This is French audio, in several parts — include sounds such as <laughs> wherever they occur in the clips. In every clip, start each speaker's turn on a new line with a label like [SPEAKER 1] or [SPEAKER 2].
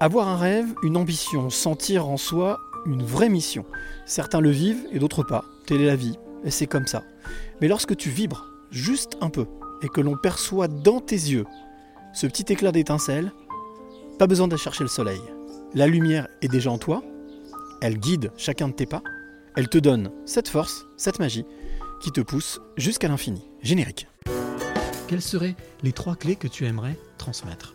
[SPEAKER 1] Avoir un rêve, une ambition, sentir en soi une vraie mission. Certains le vivent et d'autres pas. Telle est la vie, et c'est comme ça. Mais lorsque tu vibres, juste un peu, et que l'on perçoit dans tes yeux ce petit éclat d'étincelle, pas besoin d'aller chercher le soleil. La lumière est déjà en toi, elle guide chacun de tes pas, elle te donne cette force, cette magie, qui te pousse jusqu'à l'infini. Générique. Quelles seraient les trois clés que tu aimerais transmettre?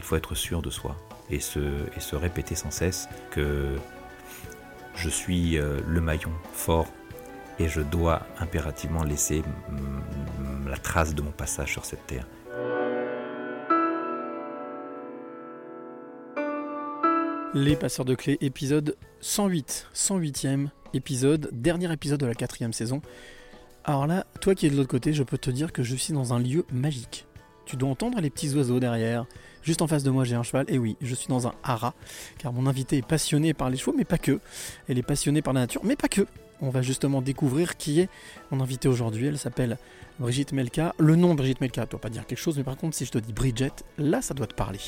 [SPEAKER 2] Il faut être sûr de soi et se, répéter sans cesse que je suis euh, le maillon fort et je dois impérativement laisser la trace de mon passage sur cette terre.
[SPEAKER 1] Les passeurs de clés, épisode 108, 108e épisode, dernier épisode de la quatrième saison. Alors là, toi qui es de l'autre côté, je peux te dire que je suis dans un lieu magique. Tu dois entendre les petits oiseaux derrière. Juste en face de moi, j'ai un cheval. Et oui, je suis dans un haras, car mon invité est passionné par les chevaux, mais pas que. Elle est passionnée par la nature, mais pas que. On va justement découvrir qui est mon invité aujourd'hui. Elle s'appelle Brigitte Melka. Le nom Brigitte Melka, doit pas dire quelque chose, mais par contre, si je te dis Bridget, là, ça doit te parler.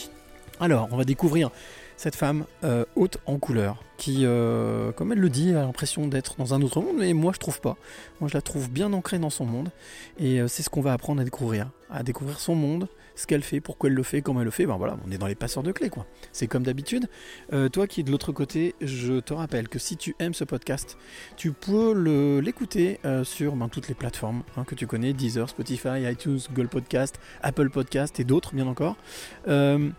[SPEAKER 1] Alors, on va découvrir cette femme euh, haute en couleur, qui, euh, comme elle le dit, a l'impression d'être dans un autre monde, mais moi je trouve pas. Moi je la trouve bien ancrée dans son monde, et euh, c'est ce qu'on va apprendre à découvrir, à découvrir son monde, ce qu'elle fait, pourquoi elle le fait, comment elle le fait. Ben voilà, on est dans les passeurs de clés, quoi. C'est comme d'habitude. Euh, toi qui es de l'autre côté, je te rappelle que si tu aimes ce podcast, tu peux l'écouter euh, sur ben, toutes les plateformes hein, que tu connais, Deezer, Spotify, iTunes, Google Podcast, Apple Podcast et d'autres, bien encore. Euh,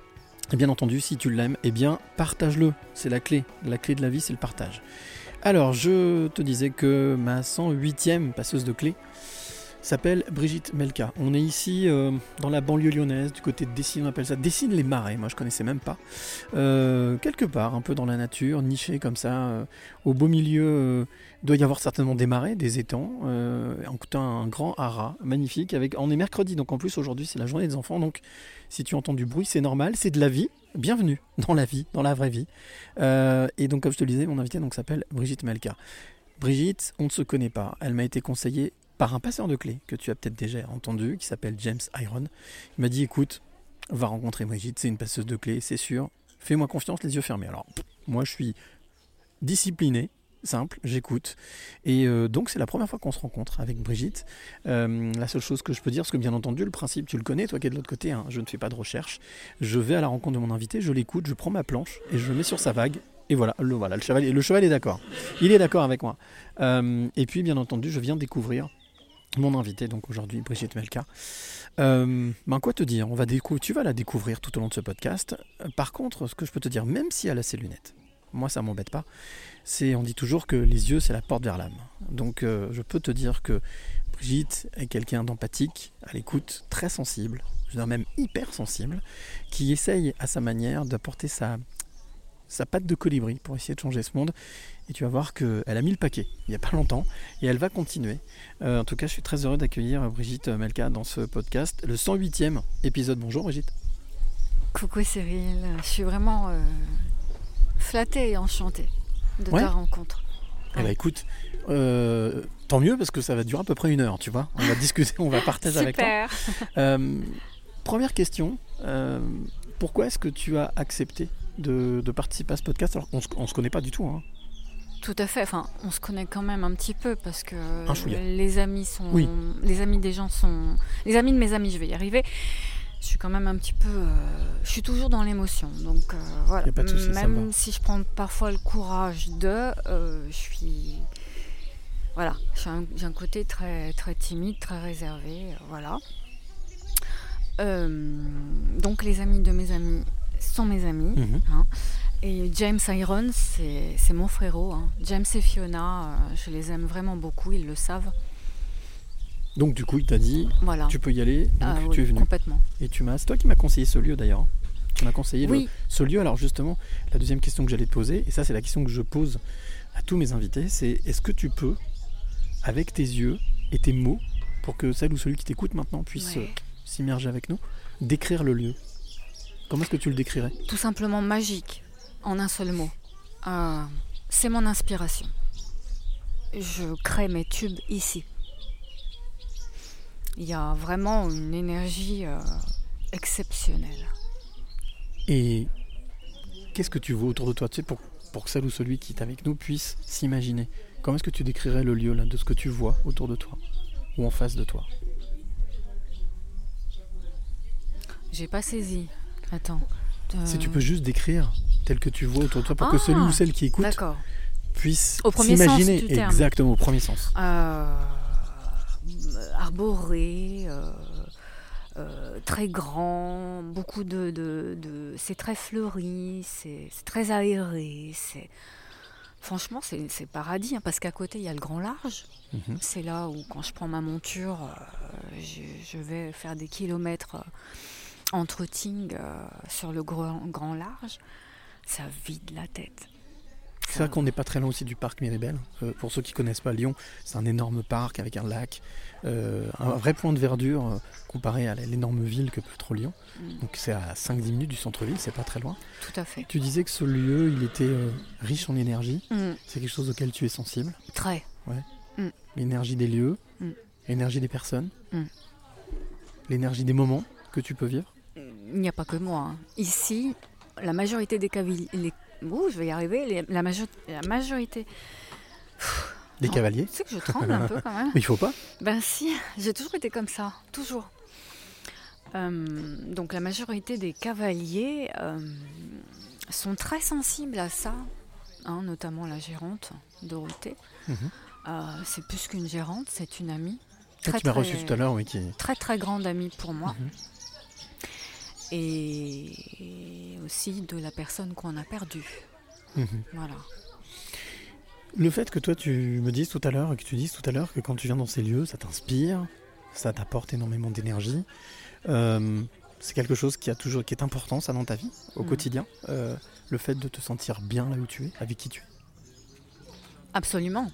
[SPEAKER 1] et bien entendu, si tu l'aimes, eh bien, partage-le. C'est la clé. La clé de la vie, c'est le partage. Alors, je te disais que ma 108e passeuse de clés s'appelle Brigitte Melka. On est ici euh, dans la banlieue lyonnaise, du côté de Dessines, on appelle ça Dessines les Marais. Moi, je connaissais même pas. Euh, quelque part, un peu dans la nature, niché comme ça, euh, au beau milieu. doit y avoir certainement des marais, des étangs, en un grand haras magnifique. On est mercredi, donc en plus aujourd'hui c'est la journée des enfants, donc si tu entends du bruit, c'est normal, c'est de la vie. Bienvenue dans la vie, dans la vraie vie. Et donc, comme je te le disais, mon invité s'appelle Brigitte Melka. Brigitte, on ne se connaît pas. Elle m'a été conseillée par un passeur de clés que tu as peut-être déjà entendu, qui s'appelle James Iron. Il m'a dit écoute, va rencontrer Brigitte, c'est une passeuse de clés, c'est sûr. Fais-moi confiance, les yeux fermés. Alors, moi, je suis discipliné, simple, j'écoute. Et euh, donc c'est la première fois qu'on se rencontre avec Brigitte. Euh, la seule chose que je peux dire, parce que bien entendu le principe tu le connais, toi qui es de l'autre côté, hein, je ne fais pas de recherche. Je vais à la rencontre de mon invité, je l'écoute, je prends ma planche et je le mets sur sa vague. Et voilà, le, voilà, le cheval, le cheval est d'accord. Il est d'accord avec moi. Euh, et puis bien entendu, je viens découvrir mon invité, donc aujourd'hui Brigitte Melka. Euh, ben quoi te dire? On va Tu vas la découvrir tout au long de ce podcast. Euh, Par contre, ce que je peux te dire, même si elle a ses lunettes, moi ça m'embête pas. C'est, on dit toujours que les yeux c'est la porte vers l'âme. Donc euh, je peux te dire que Brigitte est quelqu'un d'empathique, à l'écoute, très sensible, je dire même hyper sensible, qui essaye à sa manière d'apporter sa sa patte de colibri pour essayer de changer ce monde. Et tu vas voir qu'elle a mis le paquet il n'y a pas longtemps et elle va continuer. Euh, en tout cas, je suis très heureux d'accueillir Brigitte Melka dans ce podcast, le 108e épisode. Bonjour Brigitte.
[SPEAKER 3] Coucou Cyril, je suis vraiment euh, flattée et enchantée de
[SPEAKER 1] Ouais.
[SPEAKER 3] ta rencontre.
[SPEAKER 1] Eh ben écoute, euh, tant mieux parce que ça va durer à peu près une heure, tu vois. On va <laughs> discuter, on va partager avec toi. <laughs> Première question, pourquoi est-ce que tu as accepté de, de participer à ce podcast? Alors qu'on se, on se connaît pas du tout hein.
[SPEAKER 3] Tout à fait. Enfin, on se connaît quand même un petit peu parce que les amis sont,
[SPEAKER 1] Oui.
[SPEAKER 3] les amis des gens sont, les amis de mes amis. Je vais y arriver. Je suis quand même un petit peu, euh, je suis toujours dans l'émotion. Donc euh, voilà.
[SPEAKER 1] Pas de
[SPEAKER 3] même si je prends parfois le courage de, euh, je suis, voilà, j'ai un, côté très très timide, très réservé. voilà. Donc les amis de mes amis sont mes amis.
[SPEAKER 1] Mhm.
[SPEAKER 3] hein. Et James Iron, c'est mon frérot. hein. James et Fiona, euh, je les aime vraiment beaucoup, ils le savent.
[SPEAKER 1] Donc du coup, il t'a dit,
[SPEAKER 3] Voilà.
[SPEAKER 1] tu peux y aller, donc
[SPEAKER 3] Ah
[SPEAKER 1] tu
[SPEAKER 3] oui,
[SPEAKER 1] es venu.
[SPEAKER 3] Complètement.
[SPEAKER 1] Et tu m'as, c'est toi qui m'as conseillé ce lieu d'ailleurs. Tu m'as conseillé le- ce lieu. Alors justement, la deuxième question que j'allais te poser, et ça c'est la question que je pose à tous mes invités, c'est est-ce que tu peux, avec tes yeux et tes mots, pour que celle ou celui qui t'écoute maintenant puisse
[SPEAKER 3] Ouais.
[SPEAKER 1] euh, s'immerger avec nous, décrire le lieu? Comment est-ce que tu le décrirais?
[SPEAKER 3] Tout simplement magique, en un seul mot. Euh, c'est mon inspiration. Je crée mes tubes ici. Il y a vraiment une énergie euh, exceptionnelle.
[SPEAKER 1] Et qu'est-ce que tu vois autour de toi? Tu sais, pour, pour que celle ou celui qui est avec nous puisse s'imaginer Comment est-ce que tu décrirais le lieu là, de ce que tu vois autour de toi? Ou en face de toi?
[SPEAKER 3] J'ai pas saisi. Attends.
[SPEAKER 1] Si tu
[SPEAKER 3] Euh,
[SPEAKER 1] peux juste décrire tel que tu vois autour de toi pour que
[SPEAKER 3] Ah,
[SPEAKER 1] celui ou celle qui écoute puisse s'imaginer exactement au premier sens.
[SPEAKER 3] Euh, arboré, euh, euh, très grand, beaucoup de, de- de- c'est très fleuri, c'est très aéré, c'est franchement c'est paradis hein, parce qu'à côté il y a le grand large.
[SPEAKER 1] Mhm.
[SPEAKER 3] C'est là où quand je prends ma monture, je, je vais faire des kilomètres en trotting euh, sur le grand, grand large. Ça vide la tête.
[SPEAKER 1] C'est vrai qu'on n'est pas très loin aussi du parc Miribel. Euh, pour ceux qui connaissent pas Lyon, c'est un énorme parc avec un lac, euh, un vrai point de verdure euh, comparé à l'énorme ville que peut être Lyon.
[SPEAKER 3] Mm.
[SPEAKER 1] Donc c'est à 5-10 minutes du centre-ville, c'est pas très loin.
[SPEAKER 3] Tout à fait.
[SPEAKER 1] Tu disais que ce lieu, il était riche en énergie.
[SPEAKER 3] Mm,
[SPEAKER 1] C'est quelque chose auquel tu es sensible?
[SPEAKER 3] très.
[SPEAKER 1] L'énergie des lieux,
[SPEAKER 3] Mm.
[SPEAKER 1] l'énergie des personnes,
[SPEAKER 3] Mm.
[SPEAKER 1] l'énergie des moments que tu peux vivre?
[SPEAKER 3] Il n'y a pas que moi. hein. Ici, la majorité des cavaliers. Les... Ouh, je vais y arriver. les- La, majo- la majorité.
[SPEAKER 1] Des
[SPEAKER 3] Oh.
[SPEAKER 1] cavaliers.
[SPEAKER 3] Tu sais que je tremble un peu quand même. <laughs>
[SPEAKER 1] Mais il faut pas.
[SPEAKER 3] Ben si, j'ai toujours été comme ça. Toujours. Euh, donc la majorité des cavaliers euh, sont très sensibles à ça. hein, notamment la gérante, Dorothée.
[SPEAKER 1] Mhm.
[SPEAKER 3] Euh, c'est plus qu'une gérante, c'est une amie. Très,
[SPEAKER 1] qui m'as reçu tout à l'heure, oui, qui.
[SPEAKER 3] très très grande amie pour moi.
[SPEAKER 1] Mhm.
[SPEAKER 3] Et aussi de la personne qu'on a perdue.
[SPEAKER 1] Mhm.
[SPEAKER 3] Voilà.
[SPEAKER 1] Le fait que toi tu me dises tout à l'heure, que tu dises tout à l'heure que quand tu viens dans ces lieux, ça t'inspire, ça t'apporte énormément d'énergie. euh, c'est quelque chose qui a toujours, qui est important, ça dans ta vie, au
[SPEAKER 3] Mhm.
[SPEAKER 1] quotidien. euh, le fait de te sentir bien là où tu es, avec qui tu es.
[SPEAKER 3] Absolument.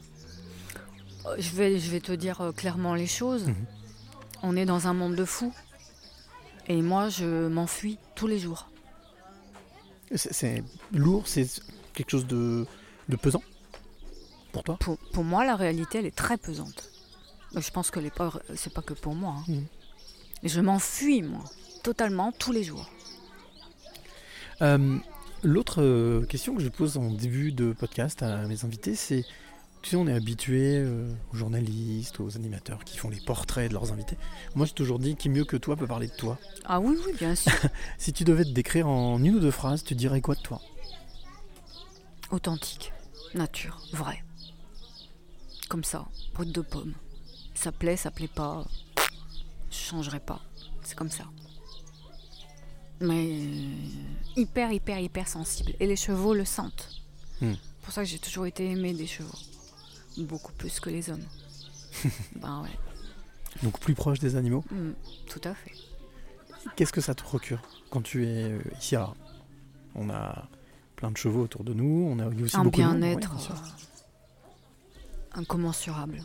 [SPEAKER 3] Euh, Je vais, je vais te dire clairement les choses.
[SPEAKER 1] Mhm.
[SPEAKER 3] On est dans un monde de fous. Et moi, je m'enfuis tous les jours.
[SPEAKER 1] C'est, lourd, c'est quelque chose de, de pesant pour toi?
[SPEAKER 3] Pour, pour moi, la réalité, elle est très pesante. Mais Je pense que les pas, c'est pas que pour moi. hein. Et Je m'enfuis, moi, totalement, tous les jours.
[SPEAKER 1] Euh, L'autre euh, question que je pose en début de podcast à mes invités, c'est, tu sais, on est habitué euh, aux journalistes, aux animateurs qui font les portraits de leurs invités. Moi, j'ai toujours dit qui mieux que toi peut parler de toi.
[SPEAKER 3] Ah oui, oui, bien sûr. <laughs>
[SPEAKER 1] Si tu devais te décrire en une ou deux phrases, tu dirais quoi de toi?
[SPEAKER 3] Authentique, nature, vrai. Comme ça, brut de pomme. Ça plaît, ça plaît pas. Je changerai pas. C'est comme ça. Mais hyper, hyper, hyper sensible. Et les chevaux le sentent.
[SPEAKER 1] Hmm.
[SPEAKER 3] C'est pour ça que j'ai toujours été aimée des chevaux. Beaucoup plus que les hommes. <laughs> ben ouais,
[SPEAKER 1] Donc plus proche des animaux.
[SPEAKER 3] Hmm, tout à fait.
[SPEAKER 1] Qu'est-ce que ça te procure quand tu es euh, ici On a plein de chevaux autour de nous, on a aussi
[SPEAKER 3] un
[SPEAKER 1] beaucoup de monde,
[SPEAKER 3] bien-être
[SPEAKER 1] ouais,
[SPEAKER 3] euh, incommensurable.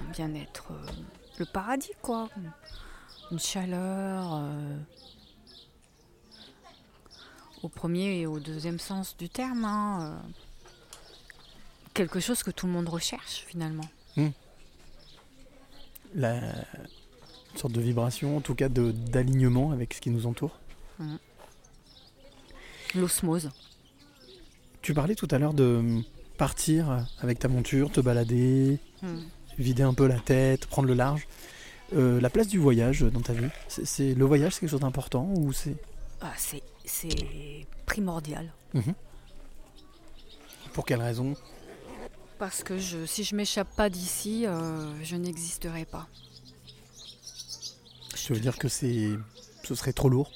[SPEAKER 3] Un bien-être. euh, le paradis, quoi. Une chaleur. euh, au premier et au deuxième sens du terme. hein, quelque chose que tout le monde recherche, finalement.
[SPEAKER 1] La une sorte de vibration, en tout cas d'alignement avec ce qui nous entoure.
[SPEAKER 3] L'osmose.
[SPEAKER 1] Tu parlais tout à l'heure de partir avec ta monture, te balader,
[SPEAKER 3] Hmm.
[SPEAKER 1] vider un peu la tête, prendre le large. Euh, la place du voyage dans ta vie, c'est, le voyage c'est quelque chose d'important ou c'est?
[SPEAKER 3] Ah, c'est, c'est primordial.
[SPEAKER 1] pour quelle raison?
[SPEAKER 3] Parce que je, si je m'échappe pas d'ici, euh, je n'existerai pas.
[SPEAKER 1] Je veux dire que c'est ce serait trop lourd.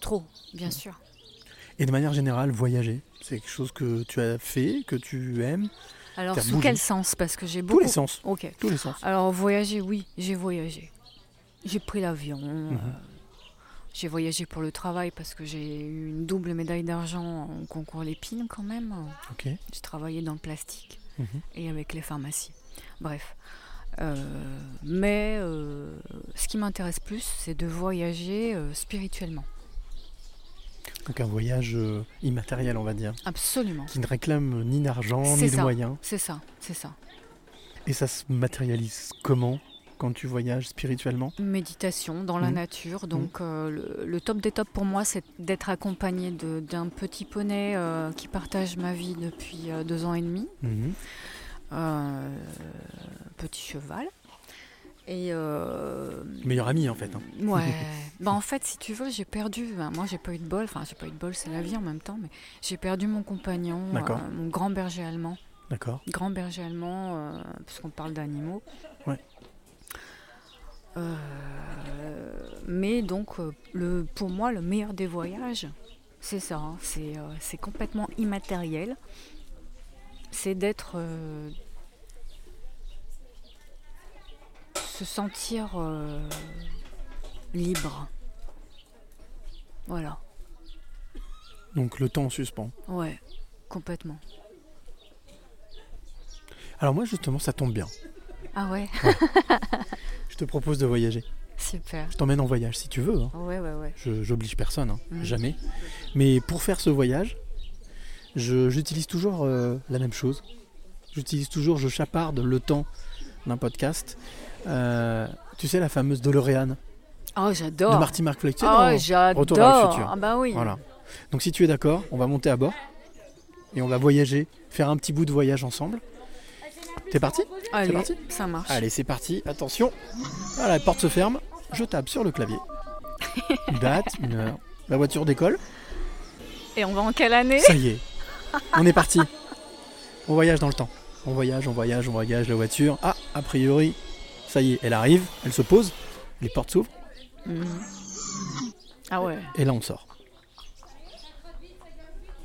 [SPEAKER 3] Trop, bien sûr.
[SPEAKER 1] Et de manière générale, voyager, c'est quelque chose que tu as fait, que tu aimes,
[SPEAKER 3] Alors, sous
[SPEAKER 1] bougé.
[SPEAKER 3] quel sens? Parce que j'ai
[SPEAKER 1] tous
[SPEAKER 3] beaucoup.
[SPEAKER 1] les sens,
[SPEAKER 3] Ok.
[SPEAKER 1] tous les sens.
[SPEAKER 3] Alors, voyager, oui, j'ai voyagé. J'ai pris l'avion.
[SPEAKER 1] Mhm.
[SPEAKER 3] euh, J'ai voyagé pour le travail parce que j'ai eu une double médaille d'argent au concours Lépine quand même.
[SPEAKER 1] Ok.
[SPEAKER 3] J'ai travaillé dans le plastique
[SPEAKER 1] Mhm.
[SPEAKER 3] et avec les pharmacies. Bref. Euh, mais euh, ce qui m'intéresse plus, c'est de voyager euh, spirituellement.
[SPEAKER 1] Donc un voyage immatériel, on va dire,
[SPEAKER 3] Absolument.
[SPEAKER 1] qui ne réclame ni d'argent ni de moyens.
[SPEAKER 3] C'est ça, c'est ça.
[SPEAKER 1] Et ça se matérialise comment? Quand tu voyages spirituellement
[SPEAKER 3] Méditation dans la
[SPEAKER 1] Mhm.
[SPEAKER 3] nature. Donc euh, le, le top des tops pour moi, c'est d'être accompagné d'un petit poney euh, qui partage ma vie depuis euh, deux ans et demi.
[SPEAKER 1] Mhm.
[SPEAKER 3] Petit cheval. Et
[SPEAKER 1] Meilleur ami en fait. hein.
[SPEAKER 3] ouais, <laughs> bah en fait, si tu veux, j'ai perdu. ben, moi, j'ai pas eu de bol. Enfin, j'ai pas eu de bol, c'est la vie en même temps. Mais j'ai perdu mon compagnon, mon grand berger allemand.
[SPEAKER 1] D'accord.
[SPEAKER 3] Grand berger allemand, puisqu'on parle d'animaux. Euh, mais donc, euh, le, pour moi, le meilleur des voyages, c'est ça. hein, c'est euh, c'est complètement immatériel. C'est d'être. se sentir euh, libre. Voilà.
[SPEAKER 1] Donc le temps en suspens.
[SPEAKER 3] Ouais, complètement.
[SPEAKER 1] Alors moi justement ça tombe bien.
[SPEAKER 3] Ah ouais, <laughs>
[SPEAKER 1] Je te propose de voyager.
[SPEAKER 3] super.
[SPEAKER 1] Je t'emmène en voyage si tu veux. hein.
[SPEAKER 3] Ouais, ouais, ouais.
[SPEAKER 1] Je j'oblige personne, hein,
[SPEAKER 3] Mhm.
[SPEAKER 1] jamais. Mais pour faire ce voyage, je- j'utilise toujours euh, la même chose. J'utilise toujours, je chaparde le temps d'un podcast. Euh, tu sais la fameuse DeLorean
[SPEAKER 3] Oh,
[SPEAKER 1] de
[SPEAKER 3] j'adore.
[SPEAKER 1] Marty McFly. Tu sais,
[SPEAKER 3] Oh,
[SPEAKER 1] dans
[SPEAKER 3] j'adore.
[SPEAKER 1] Retour vers le futur.
[SPEAKER 3] Ah bah oui.
[SPEAKER 1] Voilà. Donc si tu es d'accord, on va monter à bord et on va voyager, faire un petit bout de voyage ensemble. T'es parti
[SPEAKER 3] Allez,
[SPEAKER 1] parti
[SPEAKER 3] ça marche.
[SPEAKER 1] Allez, c'est parti. Attention. Voilà, la porte se ferme. Je tape sur le clavier. Une date, une heure. La voiture décolle.
[SPEAKER 3] Et on va en quelle année
[SPEAKER 1] Ça y est. On est parti. On voyage dans le temps. On voyage, on voyage, on voyage. La voiture. Ah, a priori, ça y est, elle arrive. Elle se pose. Les portes s'ouvrent.
[SPEAKER 3] Mhm. Ah ouais.
[SPEAKER 1] Et là, on sort.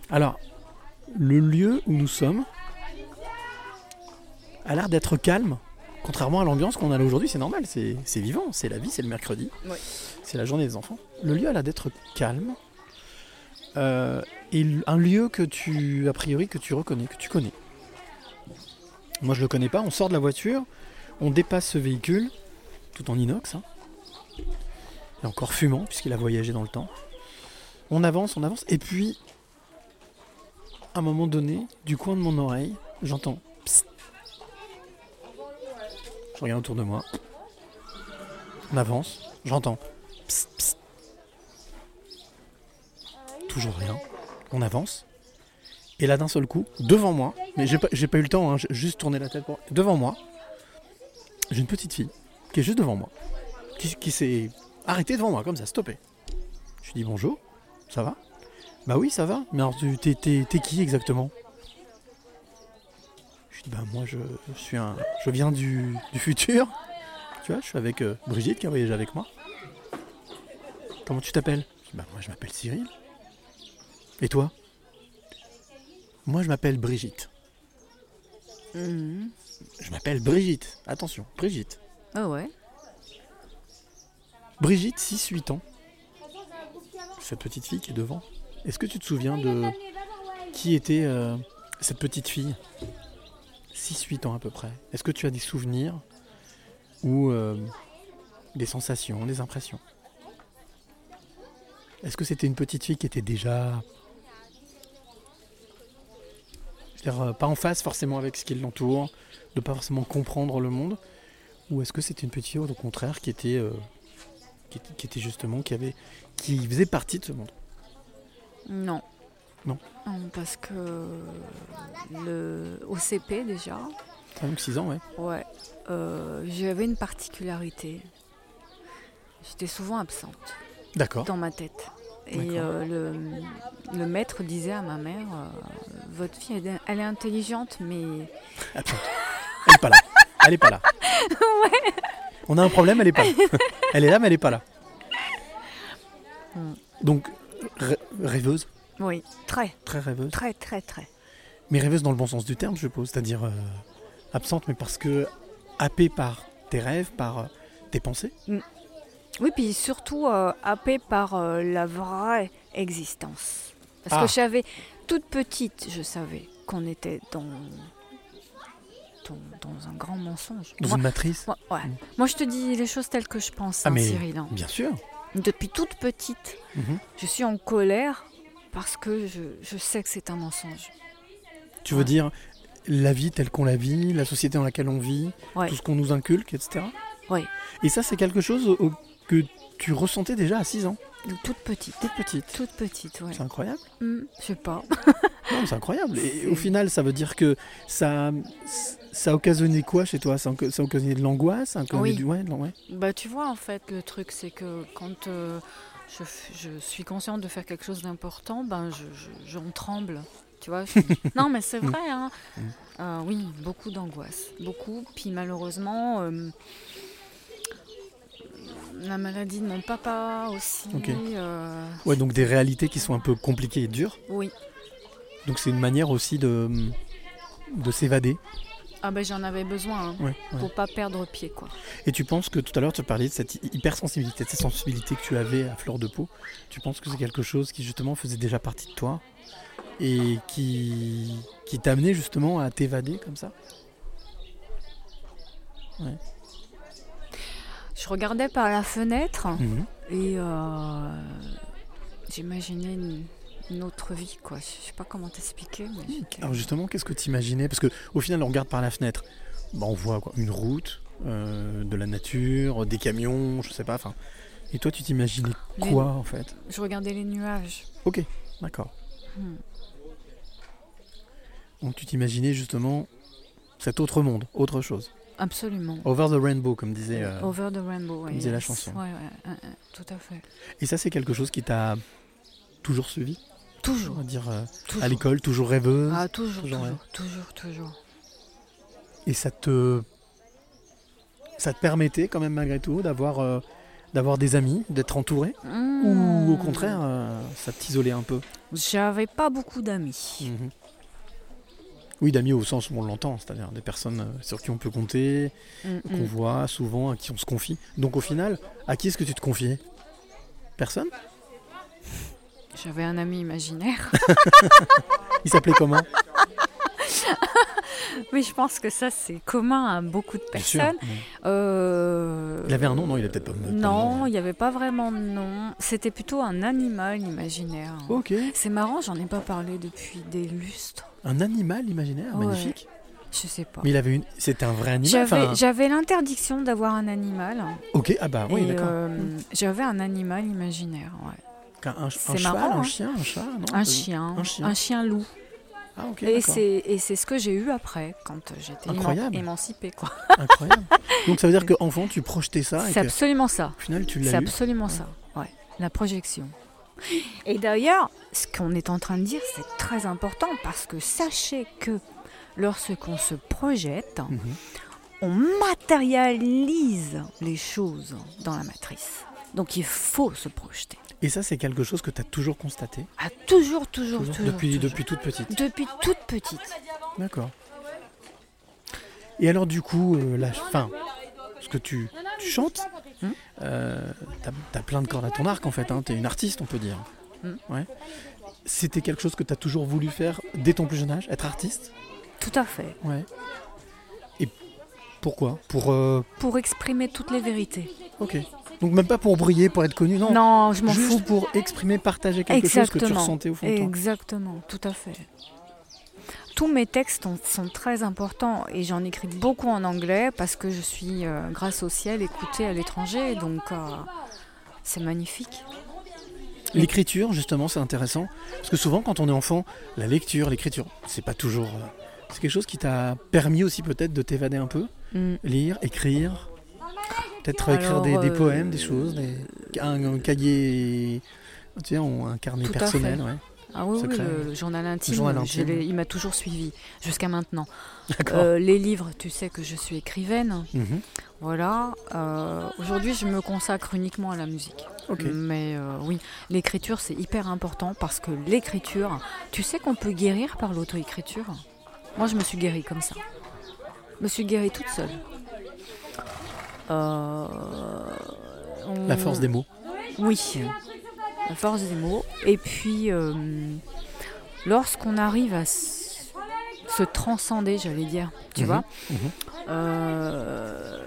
[SPEAKER 1] Alors, le lieu où nous sommes a l'air d'être calme. Contrairement à l'ambiance qu'on a là aujourd'hui, c'est normal, c'est vivant, c'est la vie, c'est le mercredi.
[SPEAKER 3] Ouais.
[SPEAKER 1] C'est la journée des enfants. Le lieu a l'air d'être calme. Euh, et un lieu que tu, a priori, que tu reconnais, que tu connais. Moi, je le connais pas. On sort de la voiture, on dépasse ce véhicule, tout en inox. hein. Il est encore fumant, puisqu'il a voyagé dans le temps. On avance, on avance, et puis, à un moment donné, du coin de mon oreille, j'entends Psst. Regarde autour de moi. On avance, j'entends Psst, psst. Toujours rien. On avance. Et là, d'un seul coup, devant moi, mais j'ai pas, eu le temps, hein, juste tourné la tête pour. Devant moi, j'ai une petite fille qui est juste devant moi, qui, qui s'est arrêtée devant moi, comme ça, stoppée. Je lui dis bonjour, ça va? Bah oui, ça va. Mais alors, t'es qui exactement? Je dis bah moi, je, je suis un, je viens du, du futur. Tu vois, je suis avec euh, Brigitte qui a voyagé avec moi. Comment tu t'appelles? Je dis, Bah moi, je m'appelle Cyril. Et toi? Moi, je m'appelle Brigitte.
[SPEAKER 3] Mhm.
[SPEAKER 1] Je m'appelle Brigitte. Attention, Brigitte.
[SPEAKER 3] Ah ouais?
[SPEAKER 1] Brigitte, 6-8 ans. Cette petite fille qui est devant. Est-ce que tu te souviens de qui était euh, cette petite fille? 6-8 ans à peu près. Est-ce que tu as des souvenirs ou euh, des sensations, des impressions? Est-ce que c'était une petite fille qui était déjà... Je veux dire, euh, pas en face forcément avec ce qui l'entoure, de pas forcément comprendre le monde? Ou est-ce que c'était une petite fille au contraire qui était... euh, qui, était- qui était justement, qui avait, qui faisait partie de ce monde?
[SPEAKER 3] Non.
[SPEAKER 1] Non.
[SPEAKER 3] Parce que le OCP déjà,
[SPEAKER 1] Ah, donc 6 ans, ouais.
[SPEAKER 3] ouais, euh, j'avais une particularité. J'étais souvent absente
[SPEAKER 1] D'accord.
[SPEAKER 3] dans ma tête. Et euh, le, le maître disait à ma mère, euh, votre fille, elle, est- elle est intelligente, mais. <laughs>
[SPEAKER 1] Elle est pas là. Elle est pas là. <laughs> On a un problème, elle est pas là. <laughs> elle est là, mais elle est pas là.
[SPEAKER 3] Hmm.
[SPEAKER 1] Donc, rê- rêveuse,
[SPEAKER 3] oui, très,
[SPEAKER 1] très rêveuse.
[SPEAKER 3] très, très, très.
[SPEAKER 1] Mais rêveuse dans le bon sens du terme, je suppose. C'est-à-dire euh, absente, mais parce que happée par tes rêves, par euh, tes pensées.
[SPEAKER 3] Mm. Oui, puis surtout euh, happée par la vraie existence. Parce
[SPEAKER 1] Ah.
[SPEAKER 3] que j'avais, toute petite, je savais qu'on était dans, dans, dans un grand mensonge.
[SPEAKER 1] Dans
[SPEAKER 3] Moi,
[SPEAKER 1] une matrice
[SPEAKER 3] moi- ouais.
[SPEAKER 1] Mm.
[SPEAKER 3] Moi, je te dis les choses telles que je pense,
[SPEAKER 1] Ah,
[SPEAKER 3] hein,
[SPEAKER 1] mais-
[SPEAKER 3] Cyril. hein.
[SPEAKER 1] Bien sûr.
[SPEAKER 3] Depuis toute petite,
[SPEAKER 1] Mhm.
[SPEAKER 3] je suis en colère parce que je, je sais que c'est un mensonge.
[SPEAKER 1] Tu veux
[SPEAKER 3] Ouais.
[SPEAKER 1] dire la vie telle qu'on la vit, la société dans laquelle on vit,
[SPEAKER 3] Ouais.
[SPEAKER 1] tout ce qu'on nous inculque, etc.
[SPEAKER 3] Ouais.
[SPEAKER 1] Et ça, c'est quelque chose au- que tu ressentais déjà à 6 ans,
[SPEAKER 3] Toute petite.
[SPEAKER 1] toute petite.
[SPEAKER 3] Toute petite, ouais.
[SPEAKER 1] C'est incroyable.
[SPEAKER 3] Hmm, je sais pas. <laughs>
[SPEAKER 1] Non, c'est incroyable. Et au final, ça veut dire que ça, ça a occasionné quoi chez toi? Ça a, ça a occasionné de l'angoisse
[SPEAKER 3] Oui.
[SPEAKER 1] du... ouais, ouais.
[SPEAKER 3] Bah, tu vois, en fait, le truc, c'est que quand euh, je, suis consciente de faire quelque chose d'important, ben, je, je- j'en tremble. Tu vois je- <laughs> Non, mais c'est vrai. Hein.
[SPEAKER 1] Mm.
[SPEAKER 3] Euh, oui, beaucoup d'angoisse. Beaucoup. Puis malheureusement, euh, la maladie de mon papa aussi.
[SPEAKER 1] Ok.
[SPEAKER 3] euh,
[SPEAKER 1] Ouais, donc des réalités qui sont un peu compliquées et dures.
[SPEAKER 3] oui.
[SPEAKER 1] Donc c'est une manière aussi de, de s'évader.
[SPEAKER 3] Ah ben j'en avais besoin hein,
[SPEAKER 1] Ouais, ouais.
[SPEAKER 3] pour pas perdre pied quoi.
[SPEAKER 1] Et tu penses que tout à l'heure tu parlais de cette hy- hypersensibilité, de cette sensibilité que tu avais à fleur de peau. Tu penses que c'est quelque chose qui justement faisait déjà partie de toi et qui, qui t'a amené justement à t'évader comme ça?
[SPEAKER 3] Je regardais par la fenêtre
[SPEAKER 1] Mhm.
[SPEAKER 3] et euh, j'imaginais une, une autre vie quoi. Je sais pas comment t'expliquer. Mais
[SPEAKER 1] Alors justement, qu'est-ce que tu imaginais Parce que au final, on regarde par la fenêtre. Bah, on voit quoi, une route, euh, de la nature, des camions, je sais pas. Enfin, et toi, tu t'imaginais
[SPEAKER 3] Les-
[SPEAKER 1] quoi en fait?
[SPEAKER 3] Je regardais les nuages.
[SPEAKER 1] Ok, d'accord.
[SPEAKER 3] Hmm.
[SPEAKER 1] Donc tu t'imaginais justement cet autre monde, autre chose.
[SPEAKER 3] Absolument.
[SPEAKER 1] Over the rainbow, comme disait. euh,
[SPEAKER 3] Over the rainbow. ouais,
[SPEAKER 1] disait la
[SPEAKER 3] yes.
[SPEAKER 1] chanson.
[SPEAKER 3] Ouais, ouais, ouais, ouais, tout à fait.
[SPEAKER 1] Et ça, c'est quelque chose qui t'a toujours suivi, on
[SPEAKER 3] Toujours.
[SPEAKER 1] va dire, euh,
[SPEAKER 3] toujours.
[SPEAKER 1] à l'école, toujours rêveuse.
[SPEAKER 3] Ah toujours,
[SPEAKER 1] Toujours,
[SPEAKER 3] toujours, toujours, toujours.
[SPEAKER 1] Et ça te, ça te permettait quand même malgré tout d'avoir, euh, d'avoir des amis, d'être entouré, ou au
[SPEAKER 3] Hmm.
[SPEAKER 1] contraire, euh, ça t'isolait un peu?
[SPEAKER 3] J'avais pas beaucoup d'amis.
[SPEAKER 1] Mhm. Oui, d'amis au sens où on l'entend, c'est-à-dire des personnes sur qui on peut compter, qu'on voit souvent, à qui on se confie. Donc au final, à qui est-ce que tu te confiais? Personne?
[SPEAKER 3] J'avais un ami imaginaire. <laughs>
[SPEAKER 1] Il s'appelait comment? <laughs>
[SPEAKER 3] Mais je pense que ça, c'est commun à beaucoup de
[SPEAKER 1] sûr.
[SPEAKER 3] personnes. Euh,
[SPEAKER 1] Il avait un nom? Non, il avait peut-être pas. de
[SPEAKER 3] Non,
[SPEAKER 1] nom.
[SPEAKER 3] il n'y avait pas vraiment de nom. C'était plutôt un animal imaginaire.
[SPEAKER 1] Ok.
[SPEAKER 3] C'est marrant, j'en ai pas parlé depuis des lustres.
[SPEAKER 1] Un animal imaginaire,
[SPEAKER 3] Ouais.
[SPEAKER 1] magnifique.
[SPEAKER 3] Je sais pas.
[SPEAKER 1] Mais il avait une. C'était un vrai animal.
[SPEAKER 3] J'avais l'interdiction d'avoir un animal.
[SPEAKER 1] Ok, ah bah oui, d'accord.
[SPEAKER 3] euh, J'avais un animal imaginaire, ouais.
[SPEAKER 1] Un, un- un
[SPEAKER 3] c'est
[SPEAKER 1] cheval,
[SPEAKER 3] marrant,
[SPEAKER 1] un
[SPEAKER 3] hein.
[SPEAKER 1] chien, un chat, non
[SPEAKER 3] Un
[SPEAKER 1] Euh,
[SPEAKER 3] chien,
[SPEAKER 1] un chien.
[SPEAKER 3] un chien loup.
[SPEAKER 1] Ah ok,
[SPEAKER 3] Et c'est et c'est ce que j'ai eu après, quand j'étais
[SPEAKER 1] Incroyable.
[SPEAKER 3] émancipée. quoi.
[SPEAKER 1] Incroyable. Donc ça veut dire <laughs> qu'enfant, tu projetais ça
[SPEAKER 3] C'est absolument ça.
[SPEAKER 1] au final, tu
[SPEAKER 3] C'est
[SPEAKER 1] l'as eu.
[SPEAKER 3] absolument ça, ouais. La projection. Et d'ailleurs, ce qu'on est en train de dire, c'est très important parce que sachez que lorsqu'on se projette,
[SPEAKER 1] Mhm.
[SPEAKER 3] on matérialise les choses dans la matrice. Donc il faut se projeter.
[SPEAKER 1] Et ça, c'est quelque chose que tu as toujours constaté
[SPEAKER 3] Ah, toujours, toujours,
[SPEAKER 1] toujours,
[SPEAKER 3] toujours.
[SPEAKER 1] depuis,
[SPEAKER 3] toujours.
[SPEAKER 1] depuis toute petite.
[SPEAKER 3] Depuis toute petite.
[SPEAKER 1] D'accord. Et alors, du coup, euh, la fin, parce que tu, tu chantes,
[SPEAKER 3] Hmm.
[SPEAKER 1] euh, t'as as plein de cordes à ton arc en fait, hein, tu es une artiste, on peut dire.
[SPEAKER 3] Hmm.
[SPEAKER 1] Ouais. C'était quelque chose que tu as toujours voulu faire dès ton plus jeune âge, être artiste?
[SPEAKER 3] Tout à fait.
[SPEAKER 1] Ouais. Et pourquoi? Pour. euh,
[SPEAKER 3] Pour exprimer toutes les vérités.
[SPEAKER 1] Ok. Donc, même pas pour briller, pour être connu, non.
[SPEAKER 3] Non, je m'en
[SPEAKER 1] Juste
[SPEAKER 3] fous.
[SPEAKER 1] pour exprimer, partager quelque chose que tu
[SPEAKER 3] Exactement.
[SPEAKER 1] ressentais au fond de toi.
[SPEAKER 3] Exactement, tout à fait. Tous mes textes ont- sont très importants et j'en écris beaucoup en anglais parce que je suis, euh, grâce au ciel, écoutée à l'étranger. Donc, euh, c'est magnifique.
[SPEAKER 1] L'écriture, justement, c'est intéressant. Parce que souvent, quand on est enfant, la lecture, l'écriture, c'est pas toujours. euh, c'est quelque chose qui t'a permis aussi peut-être de t'évader un peu
[SPEAKER 3] Mm.
[SPEAKER 1] Lire, écrire Peut-être écrire des, des
[SPEAKER 3] euh,
[SPEAKER 1] poèmes, des choses, des, un, un cahier. Tu sais, un carnet
[SPEAKER 3] Tout
[SPEAKER 1] personnel, ouais.
[SPEAKER 3] Ah oui, oui, le, le journal intime,
[SPEAKER 1] journal
[SPEAKER 3] je
[SPEAKER 1] intime.
[SPEAKER 3] l'ai- il m'a toujours suivi jusqu'à maintenant. Euh, les livres, tu sais que je suis écrivaine.
[SPEAKER 1] Mhm.
[SPEAKER 3] Voilà. Euh, Aujourd'hui, je me consacre uniquement à la musique. Mais euh, oui, l'écriture, c'est hyper important parce que l'écriture, tu sais qu'on peut guérir par l'auto-écriture? Moi, je me suis guérie comme ça. Je me suis guérie toute seule. Euh, on-
[SPEAKER 1] La force des mots.
[SPEAKER 3] Oui, la force des mots. Et puis, euh, lorsqu'on arrive à se transcender, j'allais dire, tu
[SPEAKER 1] Mhm,
[SPEAKER 3] vois,
[SPEAKER 1] mhm.
[SPEAKER 3] euh,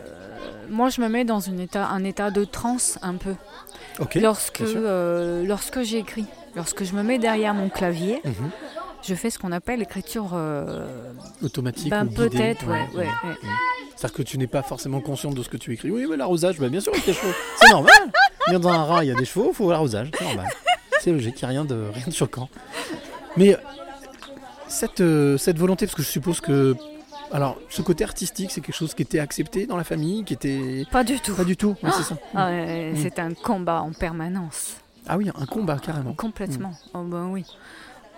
[SPEAKER 3] moi je me mets dans une état, un état de transe un peu. Euh, lorsque j'écris, lorsque je me mets derrière mon clavier,
[SPEAKER 1] Mhm.
[SPEAKER 3] Je fais ce qu'on appelle l'écriture. euh,
[SPEAKER 1] Automatique
[SPEAKER 3] ben, peut-être, ouais, ouais, ouais.
[SPEAKER 1] C'est-à-dire que tu n'es pas forcément consciente de ce que tu écris. Oui, mais l'arrosage, bah, bien sûr, avec les chevaux. C'est normal. Bien dans un rat, il y a des chevaux, il faut l'arrosage. C'est normal. C'est logique, il n'y a rien de, rien de choquant. Mais euh, cette, cette volonté, parce que je suppose que. Alors, ce côté artistique, c'est quelque chose qui était accepté dans la famille, qui était.
[SPEAKER 3] Pas du tout.
[SPEAKER 1] Pas du tout, ouais, c'est ça.
[SPEAKER 3] Ah,
[SPEAKER 1] Mm.
[SPEAKER 3] C'est un combat en permanence.
[SPEAKER 1] Ah oui, un combat carrément.
[SPEAKER 3] Complètement.
[SPEAKER 1] Mm.
[SPEAKER 3] Oh ben oui.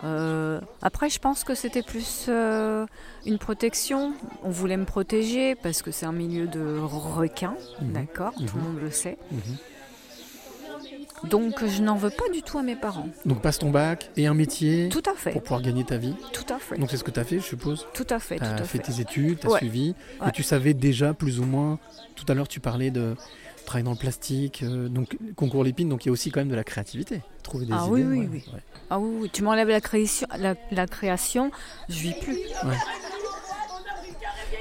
[SPEAKER 3] Euh, après, je pense que c'était plus euh, une protection. On voulait me protéger parce que c'est un milieu de requins,
[SPEAKER 1] Mhm.
[SPEAKER 3] d'accord Tout
[SPEAKER 1] Mhm.
[SPEAKER 3] le monde le sait.
[SPEAKER 1] Mhm.
[SPEAKER 3] Donc, je n'en veux pas du tout à mes parents.
[SPEAKER 1] Donc, passe ton bac et un métier
[SPEAKER 3] Tout à fait.
[SPEAKER 1] pour pouvoir gagner ta vie.
[SPEAKER 3] Tout à fait.
[SPEAKER 1] Donc, c'est ce que tu as fait, je suppose.
[SPEAKER 3] Tout à fait.
[SPEAKER 1] Tu
[SPEAKER 3] Tout
[SPEAKER 1] as
[SPEAKER 3] à
[SPEAKER 1] fait
[SPEAKER 3] fait.
[SPEAKER 1] tes études, tu as
[SPEAKER 3] Ouais.
[SPEAKER 1] suivi,
[SPEAKER 3] Ouais.
[SPEAKER 1] et tu savais déjà plus ou moins, tout à l'heure tu parlais de travailler dans le plastique, euh, donc concours Lépine, donc il y a aussi quand même de la créativité, trouver des
[SPEAKER 3] Ah
[SPEAKER 1] idées.
[SPEAKER 3] oui, oui,
[SPEAKER 1] ouais,
[SPEAKER 3] oui.
[SPEAKER 1] ouais.
[SPEAKER 3] Ah oui, oui. Tu m'enlèves la création, la, la création, je vis plus.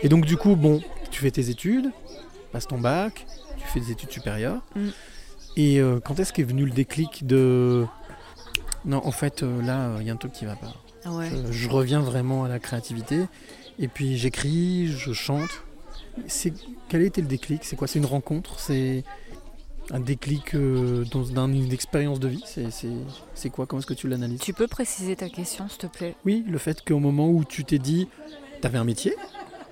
[SPEAKER 1] Et donc du coup, bon, tu fais tes études, passes ton bac, tu fais des études supérieures,
[SPEAKER 3] Mm.
[SPEAKER 1] et euh, quand est-ce qu'est venu le déclic de... Non, en fait, euh, là, il y a un truc qui va pas. Je reviens vraiment à la créativité, et puis j'écris, je chante. C'est quel a été le déclic? C'est quoi? C'est une rencontre? C'est un déclic euh, dans, une expérience de vie? C'est- quoi? Comment est-ce que tu l'analyses?
[SPEAKER 3] Tu peux préciser ta question, s'il te plaît?
[SPEAKER 1] Oui, le fait qu'au moment où tu t'es dit, t'avais un métier,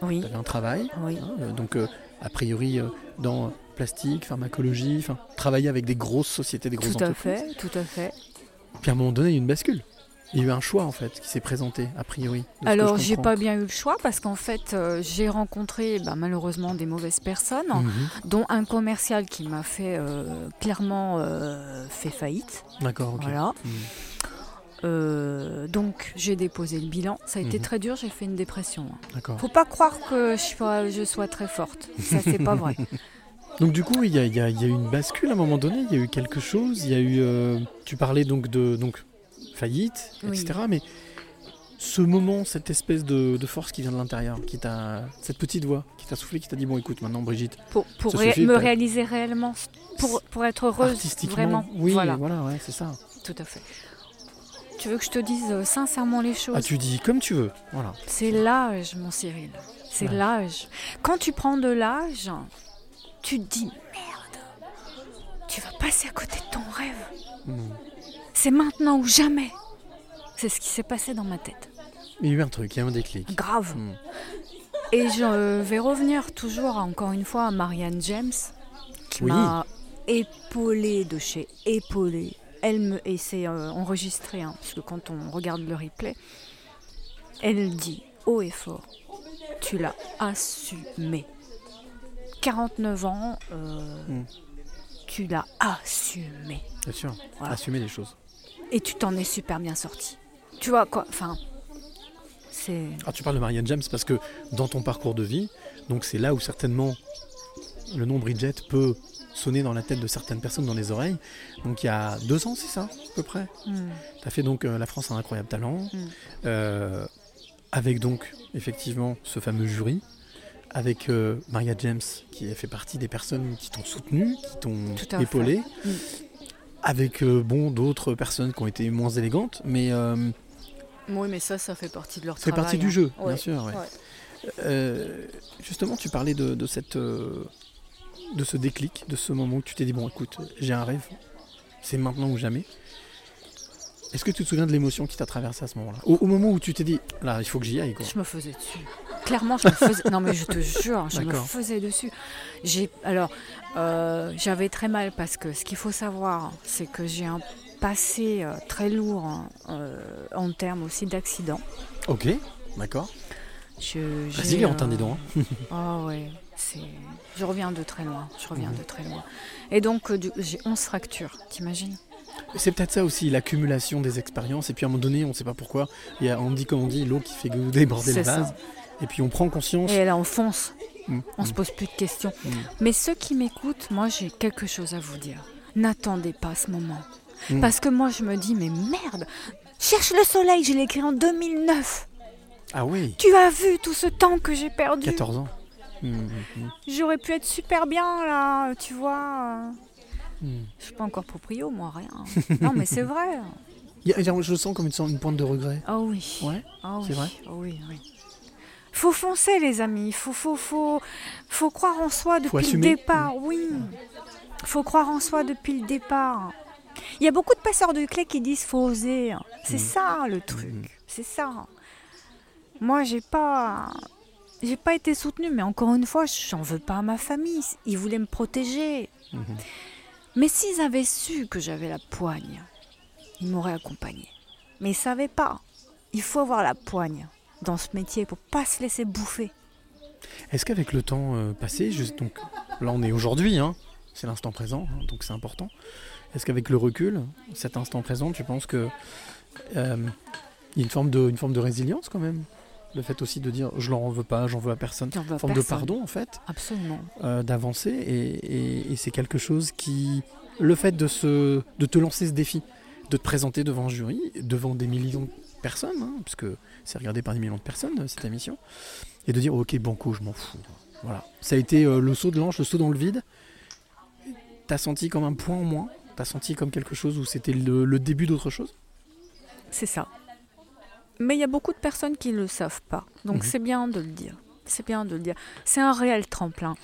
[SPEAKER 3] Oui.
[SPEAKER 1] t'avais un travail,
[SPEAKER 3] Oui.
[SPEAKER 1] hein, euh, donc euh, a priori euh, dans plastique, pharmacologie, travailler avec des grosses sociétés, des grosses
[SPEAKER 3] Tout à
[SPEAKER 1] entreprises.
[SPEAKER 3] fait, tout à fait.
[SPEAKER 1] Puis à un moment donné, il y a une bascule. Il y a eu un choix en fait qui s'est présenté a priori.
[SPEAKER 3] Alors,
[SPEAKER 1] je
[SPEAKER 3] j'ai pas bien eu le choix parce qu'en fait, euh, j'ai rencontré bah, malheureusement des mauvaises personnes,
[SPEAKER 1] Mhm.
[SPEAKER 3] dont un commercial qui m'a fait euh, clairement euh, fait faillite.
[SPEAKER 1] D'accord.
[SPEAKER 3] Voilà.
[SPEAKER 1] Mhm.
[SPEAKER 3] Donc, j'ai déposé le bilan. Ça a été
[SPEAKER 1] Mhm.
[SPEAKER 3] très dur, j'ai fait une dépression. hein.
[SPEAKER 1] D'accord.
[SPEAKER 3] Faut pas croire que je sois, je sois très forte. Ça, c'est pas vrai. <laughs>
[SPEAKER 1] Donc du coup, il y a, il y a- il y a eu une bascule à un moment donné, il y a eu quelque chose, il y a eu... euh, tu parlais donc de donc, faillite,
[SPEAKER 3] Oui.
[SPEAKER 1] etc. Mais ce moment, cette espèce de, de force qui vient de l'intérieur, qui t'a... Cette petite voix qui t'a soufflé, qui t'a dit, bon écoute, maintenant Brigitte,
[SPEAKER 3] Pour, pour
[SPEAKER 1] Ça
[SPEAKER 3] ré-
[SPEAKER 1] suffit,
[SPEAKER 3] me réaliser réellement, pour, pour être heureuse,
[SPEAKER 1] artistiquement...
[SPEAKER 3] vraiment.
[SPEAKER 1] Oui,
[SPEAKER 3] voilà,
[SPEAKER 1] voilà, ouais, c'est ça.
[SPEAKER 3] tout à fait. Tu veux que je te dise euh, sincèrement les choses?
[SPEAKER 1] Ah, tu dis comme tu veux, voilà.
[SPEAKER 3] C'est l'âge, mon Cyril. C'est
[SPEAKER 1] Ouais.
[SPEAKER 3] l'âge. Quand tu prends de l'âge, tu te dis merde, tu vas passer à côté de ton rêve.
[SPEAKER 1] Hmm.
[SPEAKER 3] C'est maintenant ou jamais. C'est ce qui s'est passé dans ma tête.
[SPEAKER 1] Il y a eu un truc, il y a eu un déclic.
[SPEAKER 3] Grave.
[SPEAKER 1] Hmm.
[SPEAKER 3] Et je vais revenir toujours, encore une fois, à Marianne James, qui
[SPEAKER 1] Oui.
[SPEAKER 3] m'a épaulée de chez épaulée. Elle me, et c'est euh, enregistré, hein, parce que quand on regarde le replay, elle dit haut et fort, tu l'as assumé. 49 ans, euh,
[SPEAKER 1] Mm.
[SPEAKER 3] tu l'as assumé.
[SPEAKER 1] Bien sûr,
[SPEAKER 3] Voilà.
[SPEAKER 1] assumer les choses.
[SPEAKER 3] Et tu t'en es super bien sorti. Tu vois quoi Enfin, c'est.
[SPEAKER 1] Ah, tu parles de Marianne James parce que dans ton parcours de vie, donc c'est là où certainement le nom Bridget peut sonner dans la tête de certaines personnes, dans les oreilles. Donc il y a deux ans, c'est ça, à peu près?
[SPEAKER 3] Hmm.
[SPEAKER 1] Tu as fait donc euh, La France a un incroyable talent,
[SPEAKER 3] Mm.
[SPEAKER 1] euh, avec donc effectivement ce fameux jury, avec euh, Maria James qui a fait partie des personnes qui t'ont soutenu, qui t'ont épaulé,
[SPEAKER 3] fait. Mm.
[SPEAKER 1] Avec euh, bon d'autres personnes qui ont été moins élégantes, mais euh,
[SPEAKER 3] Oui, mais ça, ça fait partie de leur
[SPEAKER 1] c'est
[SPEAKER 3] travail.
[SPEAKER 1] partie du
[SPEAKER 3] hein.
[SPEAKER 1] jeu, bien sûr. ouais.
[SPEAKER 3] ouais.
[SPEAKER 1] Euh, justement, tu parlais de, de cette, de ce déclic, de ce moment où tu t'es dit bon, écoute, j'ai un rêve, c'est maintenant ou jamais. Est-ce que tu te souviens de l'émotion qui t'a traversé à ce moment-là? Au, au moment où tu t'es dit là, il faut que j'y aille quoi.
[SPEAKER 3] Je me faisais dessus. Clairement, je me faisais. non, mais je te jure, je me faisais dessus. J'ai alors, euh, j'avais très mal parce que ce qu'il faut savoir, c'est que j'ai un passé euh, très lourd euh, en termes aussi d'accidents.
[SPEAKER 1] Ok, d'accord.
[SPEAKER 3] J'ai,
[SPEAKER 1] Résiliente, hein, dis <laughs> donc,
[SPEAKER 3] Ah ouais. Je reviens de très loin. Je reviens
[SPEAKER 1] Mhm.
[SPEAKER 3] de très loin. Et donc, du- j'ai 11 fractures. T'imagines?
[SPEAKER 1] C'est peut-être ça aussi, l'accumulation des expériences. Et puis à un moment donné, on ne sait pas pourquoi, il y a, on dit comme on dit, l'eau qui fait déborder le
[SPEAKER 3] ça.
[SPEAKER 1] vase. Et puis on prend conscience.
[SPEAKER 3] Et elle enfonce.
[SPEAKER 1] Mm,
[SPEAKER 3] On se pose plus de questions.
[SPEAKER 1] mm.
[SPEAKER 3] Mais ceux qui m'écoutent, moi j'ai quelque chose à vous dire. N'attendez pas ce moment.
[SPEAKER 1] Mm.
[SPEAKER 3] Parce que moi je me dis, mais merde, cherche le soleil, je l'ai écrit en 2009.
[SPEAKER 1] Ah oui,
[SPEAKER 3] Tu as vu tout ce temps que j'ai perdu
[SPEAKER 1] 14 ans.
[SPEAKER 3] J'aurais pu être super bien là, tu vois. Je suis pas encore proprio, moi, rien. non, mais c'est vrai. <laughs>
[SPEAKER 1] Je le sens comme une, pointe de regret.
[SPEAKER 3] Ah oui.
[SPEAKER 1] Ouais,
[SPEAKER 3] oui.
[SPEAKER 1] c'est vrai
[SPEAKER 3] Ah oui, oui. Faut foncer, les amis. Faut, faut, faut, faut croire en soi depuis le départ. Oui. Faut croire en soi depuis le départ. Il y a beaucoup de passeurs de clés qui disent faut oser. C'est
[SPEAKER 1] Mhm.
[SPEAKER 3] ça le truc.
[SPEAKER 1] Mhm.
[SPEAKER 3] C'est ça. Moi, j'ai pas. J'ai pas été soutenue, mais encore une fois, j'en veux pas à ma famille. Ils voulaient me protéger.
[SPEAKER 1] Mhm.
[SPEAKER 3] Mais s'ils avaient su que j'avais la poigne, ils m'auraient accompagnée. Mais ils savaient pas. Il faut avoir la poigne dans ce métier pour pas se laisser bouffer.
[SPEAKER 1] Est-ce qu'avec le temps euh, passé, juste donc là on est aujourd'hui, hein, c'est l'instant présent, hein, donc c'est important. Est-ce qu'avec le recul, cet instant présent, tu penses que euh, y a une forme de, une forme de résilience quand même, le fait aussi de dire je l'en veux pas, j'en veux à personne,
[SPEAKER 3] veux à
[SPEAKER 1] forme
[SPEAKER 3] personne.
[SPEAKER 1] de pardon en fait,
[SPEAKER 3] Absolument.
[SPEAKER 1] euh, d'avancer et, et- et c'est quelque chose qui, le fait de se, de te lancer ce défi, de te présenter devant un jury, devant des millions de personnes, hein, puisque c'est regardé par des millions de personnes euh, cette émission, et de dire ok banco, je m'en fous. Voilà, ça a été euh, le saut de l'ange, le saut dans le vide. T'as senti comme un point en moins, t'as senti comme quelque chose où c'était le, le début d'autre chose?
[SPEAKER 3] C'est ça. Mais il y a beaucoup de personnes qui ne le savent pas. Donc
[SPEAKER 1] Mhm.
[SPEAKER 3] c'est bien de le dire. C'est bien de le dire. C'est un réel tremplin.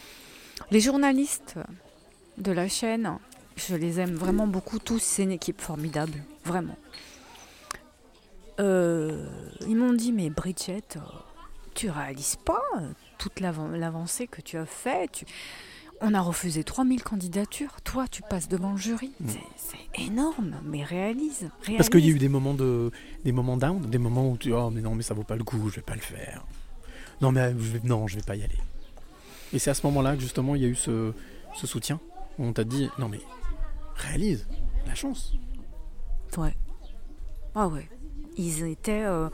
[SPEAKER 3] Les journalistes de la chaîne, je les aime vraiment beaucoup tous. C'est une équipe formidable. Vraiment. Euh, ils m'ont dit, mais Bridget, euh, tu réalises pas euh, toute l'avan- l'avancée que tu as fait. Tu... On a refusé 3000 candidatures. Toi, tu passes devant le jury.
[SPEAKER 1] Mhm.
[SPEAKER 3] C'est- énorme, mais réalise.
[SPEAKER 1] Parce qu'il y a eu des moments de, des moments down, des moments où tu oh mais non mais ça vaut pas le coup, je vais pas le faire. Non mais je vais, non je vais pas y aller. Et c'est à ce moment-là que justement il y a eu ce, ce soutien. Où on t'a dit non mais réalise la chance.
[SPEAKER 3] Ouais. Ah ouais. Ils étaient. euh,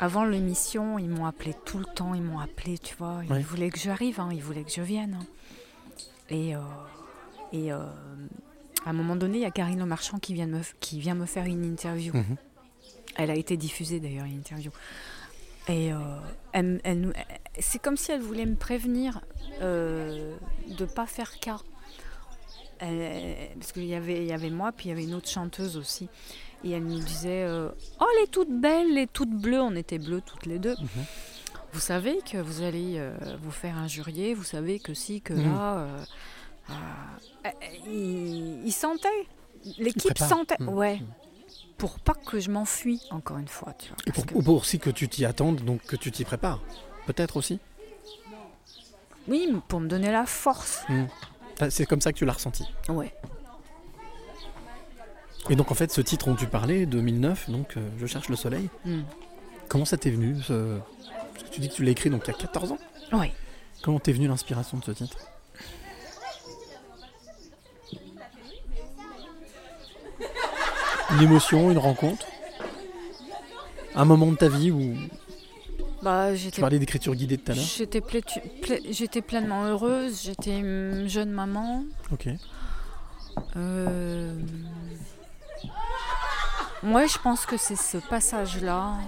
[SPEAKER 3] avant l'émission, ils m'ont appelé tout le temps, ils m'ont appelé, tu vois. Ils
[SPEAKER 1] Ouais.
[SPEAKER 3] voulaient que j'arrive, hein, ils voulaient que je vienne. hein. Et, euh, et euh, à un moment donné, il y a Karine Marchand qui vient, me, qui vient me faire une interview.
[SPEAKER 1] Mhm.
[SPEAKER 3] Elle a été diffusée d'ailleurs, une interview. Et euh, elle, elle nous- c'est comme si elle voulait me prévenir de pas faire cas. Parce qu'il y avait, il y avait moi, puis il y avait une autre chanteuse aussi. Et elle nous disait euh, Oh, les toutes belles, les toutes bleues. On était bleues toutes les deux.
[SPEAKER 1] Mhm.
[SPEAKER 3] Vous savez que vous allez euh, vous faire injurier. Vous savez que si, que
[SPEAKER 1] Mhm.
[SPEAKER 3] là. euh, euh, euh, il, il sentait. L'équipe sentait.
[SPEAKER 1] Mhm.
[SPEAKER 3] Ouais. Pour pas que je m'enfuis, encore une fois. Tu vois,
[SPEAKER 1] Et pour,
[SPEAKER 3] que-
[SPEAKER 1] pour aussi que tu t'y attendes, donc que tu t'y prépares. Peut-être aussi.
[SPEAKER 3] Oui, pour me donner la force.
[SPEAKER 1] C'est comme ça que tu l'as ressenti.
[SPEAKER 3] Ouais.
[SPEAKER 1] Et donc en fait ce titre dont tu parlais, 2009, donc euh, Je cherche le soleil,
[SPEAKER 3] Mm.
[SPEAKER 1] comment ça t'est venu ce... Parce que tu dis que tu l'as écrit donc il y a 14 ans.
[SPEAKER 3] Ouais.
[SPEAKER 1] Comment t'est venue l'inspiration de ce titre? Une émotion, une rencontre? Un moment de ta vie où
[SPEAKER 3] Bah,
[SPEAKER 1] tu parlais d'écriture guidée tout à l'heure?
[SPEAKER 3] J'étais j'étais pleinement heureuse, j'étais une jeune maman.
[SPEAKER 1] Ok.
[SPEAKER 3] Euh... Moi, je pense que c'est ce passage-là.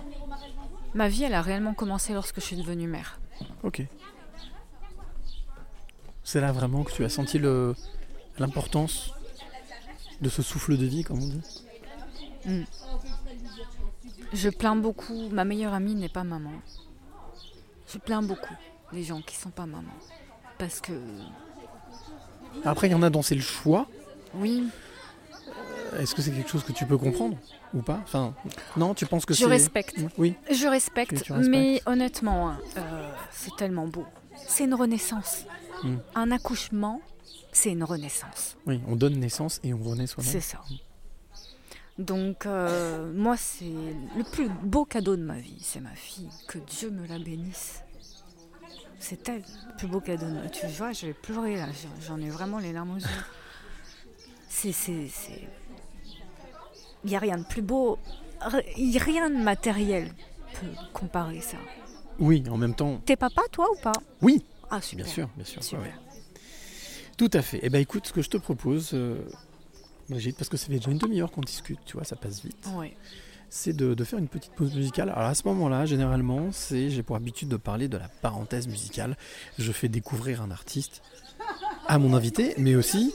[SPEAKER 3] Ma vie, elle a réellement commencé lorsque je suis devenue mère.
[SPEAKER 1] Ok. C'est là vraiment que tu as senti le l'importance de ce souffle de vie, comme on dit?
[SPEAKER 3] Je plains beaucoup. Ma meilleure amie n'est pas maman. Je plains beaucoup les gens qui sont pas maman. Parce que,
[SPEAKER 1] Après, il y en a dont c'est le choix.
[SPEAKER 3] oui,
[SPEAKER 1] Est-ce que c'est quelque chose que tu peux comprendre ou pas? Enfin, non, tu penses que
[SPEAKER 3] je
[SPEAKER 1] c'est.
[SPEAKER 3] respecte.
[SPEAKER 1] Oui.
[SPEAKER 3] Je respecte, mais honnêtement, hein, euh, c'est tellement beau. C'est une renaissance.
[SPEAKER 1] Mm.
[SPEAKER 3] Un accouchement, c'est une renaissance.
[SPEAKER 1] Oui, on donne naissance et on renaît soi-même.
[SPEAKER 3] C'est ça. Donc, euh, moi, c'est le plus beau cadeau de ma vie, c'est ma fille. Que Dieu me la bénisse. C'est elle, le plus beau cadeau de ma vie. Tu vois, je vais pleurer là, j'en- j'en ai vraiment les larmes aux yeux. C'est. Il n'y a rien de plus beau, ri- rien de matériel peut comparer ça.
[SPEAKER 1] Oui, en même temps.
[SPEAKER 3] T'es papa, toi, ou pas?
[SPEAKER 1] Oui,
[SPEAKER 4] Ah, super.
[SPEAKER 1] Bien sûr, bien sûr.
[SPEAKER 4] Super.
[SPEAKER 1] ouais, ouais. Tout à fait. Eh ben écoute, ce que je te propose, euh, Brigitte, parce que ça fait déjà une demi-heure qu'on discute, tu vois, ça passe vite.
[SPEAKER 4] Ouais.
[SPEAKER 1] c'est de, de faire une petite pause musicale. Alors à ce moment-là, généralement, c'est j'ai pour habitude de parler de la parenthèse musicale. Je fais découvrir un artiste à mon invité, mais aussi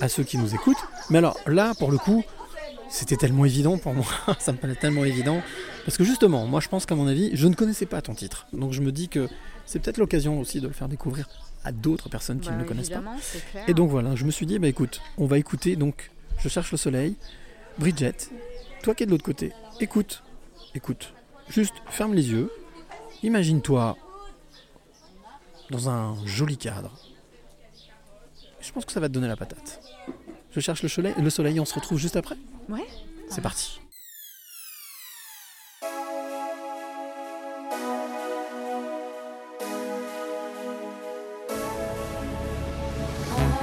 [SPEAKER 1] à ceux qui nous écoutent. Mais alors là, pour le coup, c'était tellement évident pour moi, <laughs> ça me paraît tellement évident, parce que justement, moi je pense qu'à mon avis, je ne connaissais pas ton titre. Donc je me dis que c'est peut-être l'occasion aussi de le faire découvrir à d'autres personnes qui
[SPEAKER 4] Bah,
[SPEAKER 1] ne le connaissent pas.
[SPEAKER 4] clair.
[SPEAKER 1] Et donc voilà, je me suis dit, bah écoute, on va écouter, donc je cherche le soleil, Bridget, toi qui es de l'autre côté, écoute, écoute, juste ferme les yeux, imagine-toi dans un joli cadre. Je pense que ça va te donner la patate. Je cherche le soleil, le soleil, on se retrouve juste après
[SPEAKER 4] Ouais.
[SPEAKER 1] C'est parti.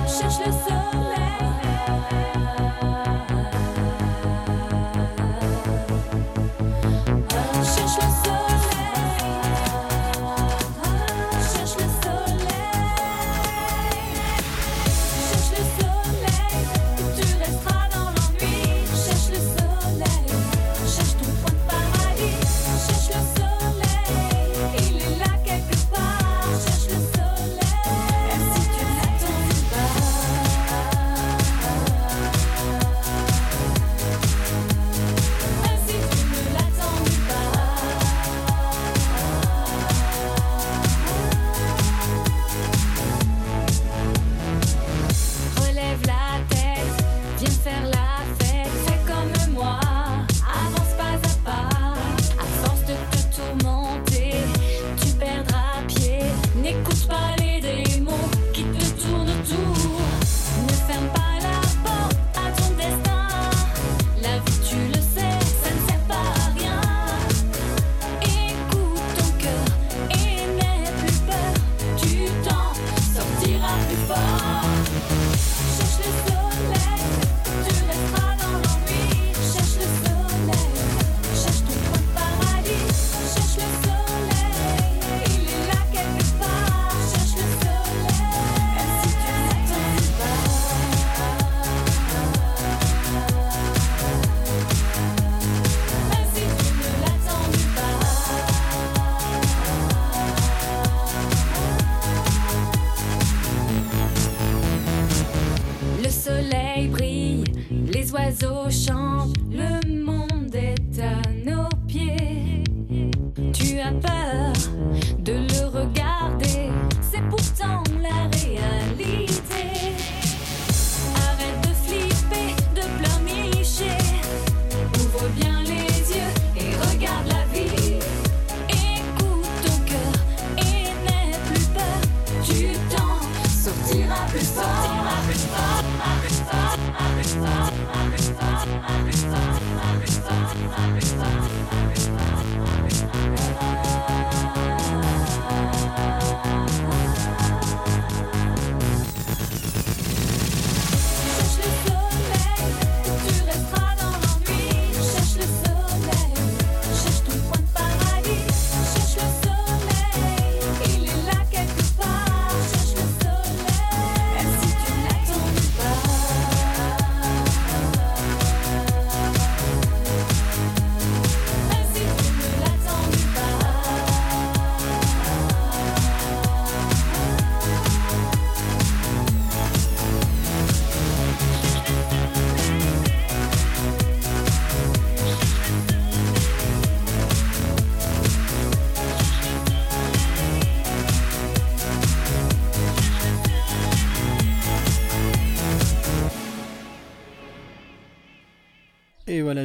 [SPEAKER 3] cherche le soleil.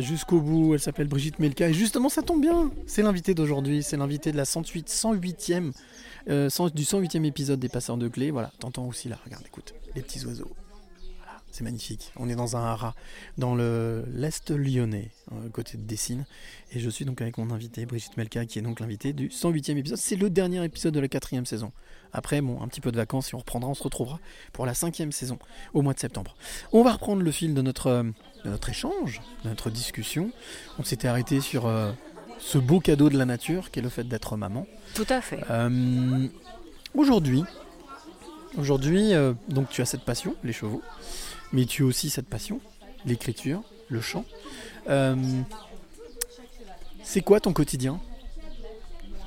[SPEAKER 1] Jusqu'au bout, elle s'appelle Brigitte Melka. Et justement, ça tombe bien. C'est l'invité d'aujourd'hui. C'est l'invité de la 108, 108e, euh, du 108e épisode des Passeurs de Clés. Voilà, t'entends aussi là. Regarde, écoute, les petits oiseaux. C'est magnifique. On est dans un haras, dans le l'Est lyonnais, euh, côté de Dessines. Et je suis donc avec mon invité, Brigitte Melka, qui est donc l'invité du 108e épisode. C'est le dernier épisode de la quatrième saison. Après, bon, un petit peu de vacances et on reprendra, on se retrouvera pour la cinquième saison au mois de septembre. On va reprendre le fil de notre, euh, de notre échange, de notre discussion. On s'était arrêté sur euh, ce beau cadeau de la nature qui est le fait d'être maman.
[SPEAKER 4] Tout à fait.
[SPEAKER 1] Euh, Aujourd'hui, aujourd'hui, euh, donc tu as cette passion, les chevaux, mais tu as aussi cette passion, l'écriture, le chant. C'est quoi ton quotidien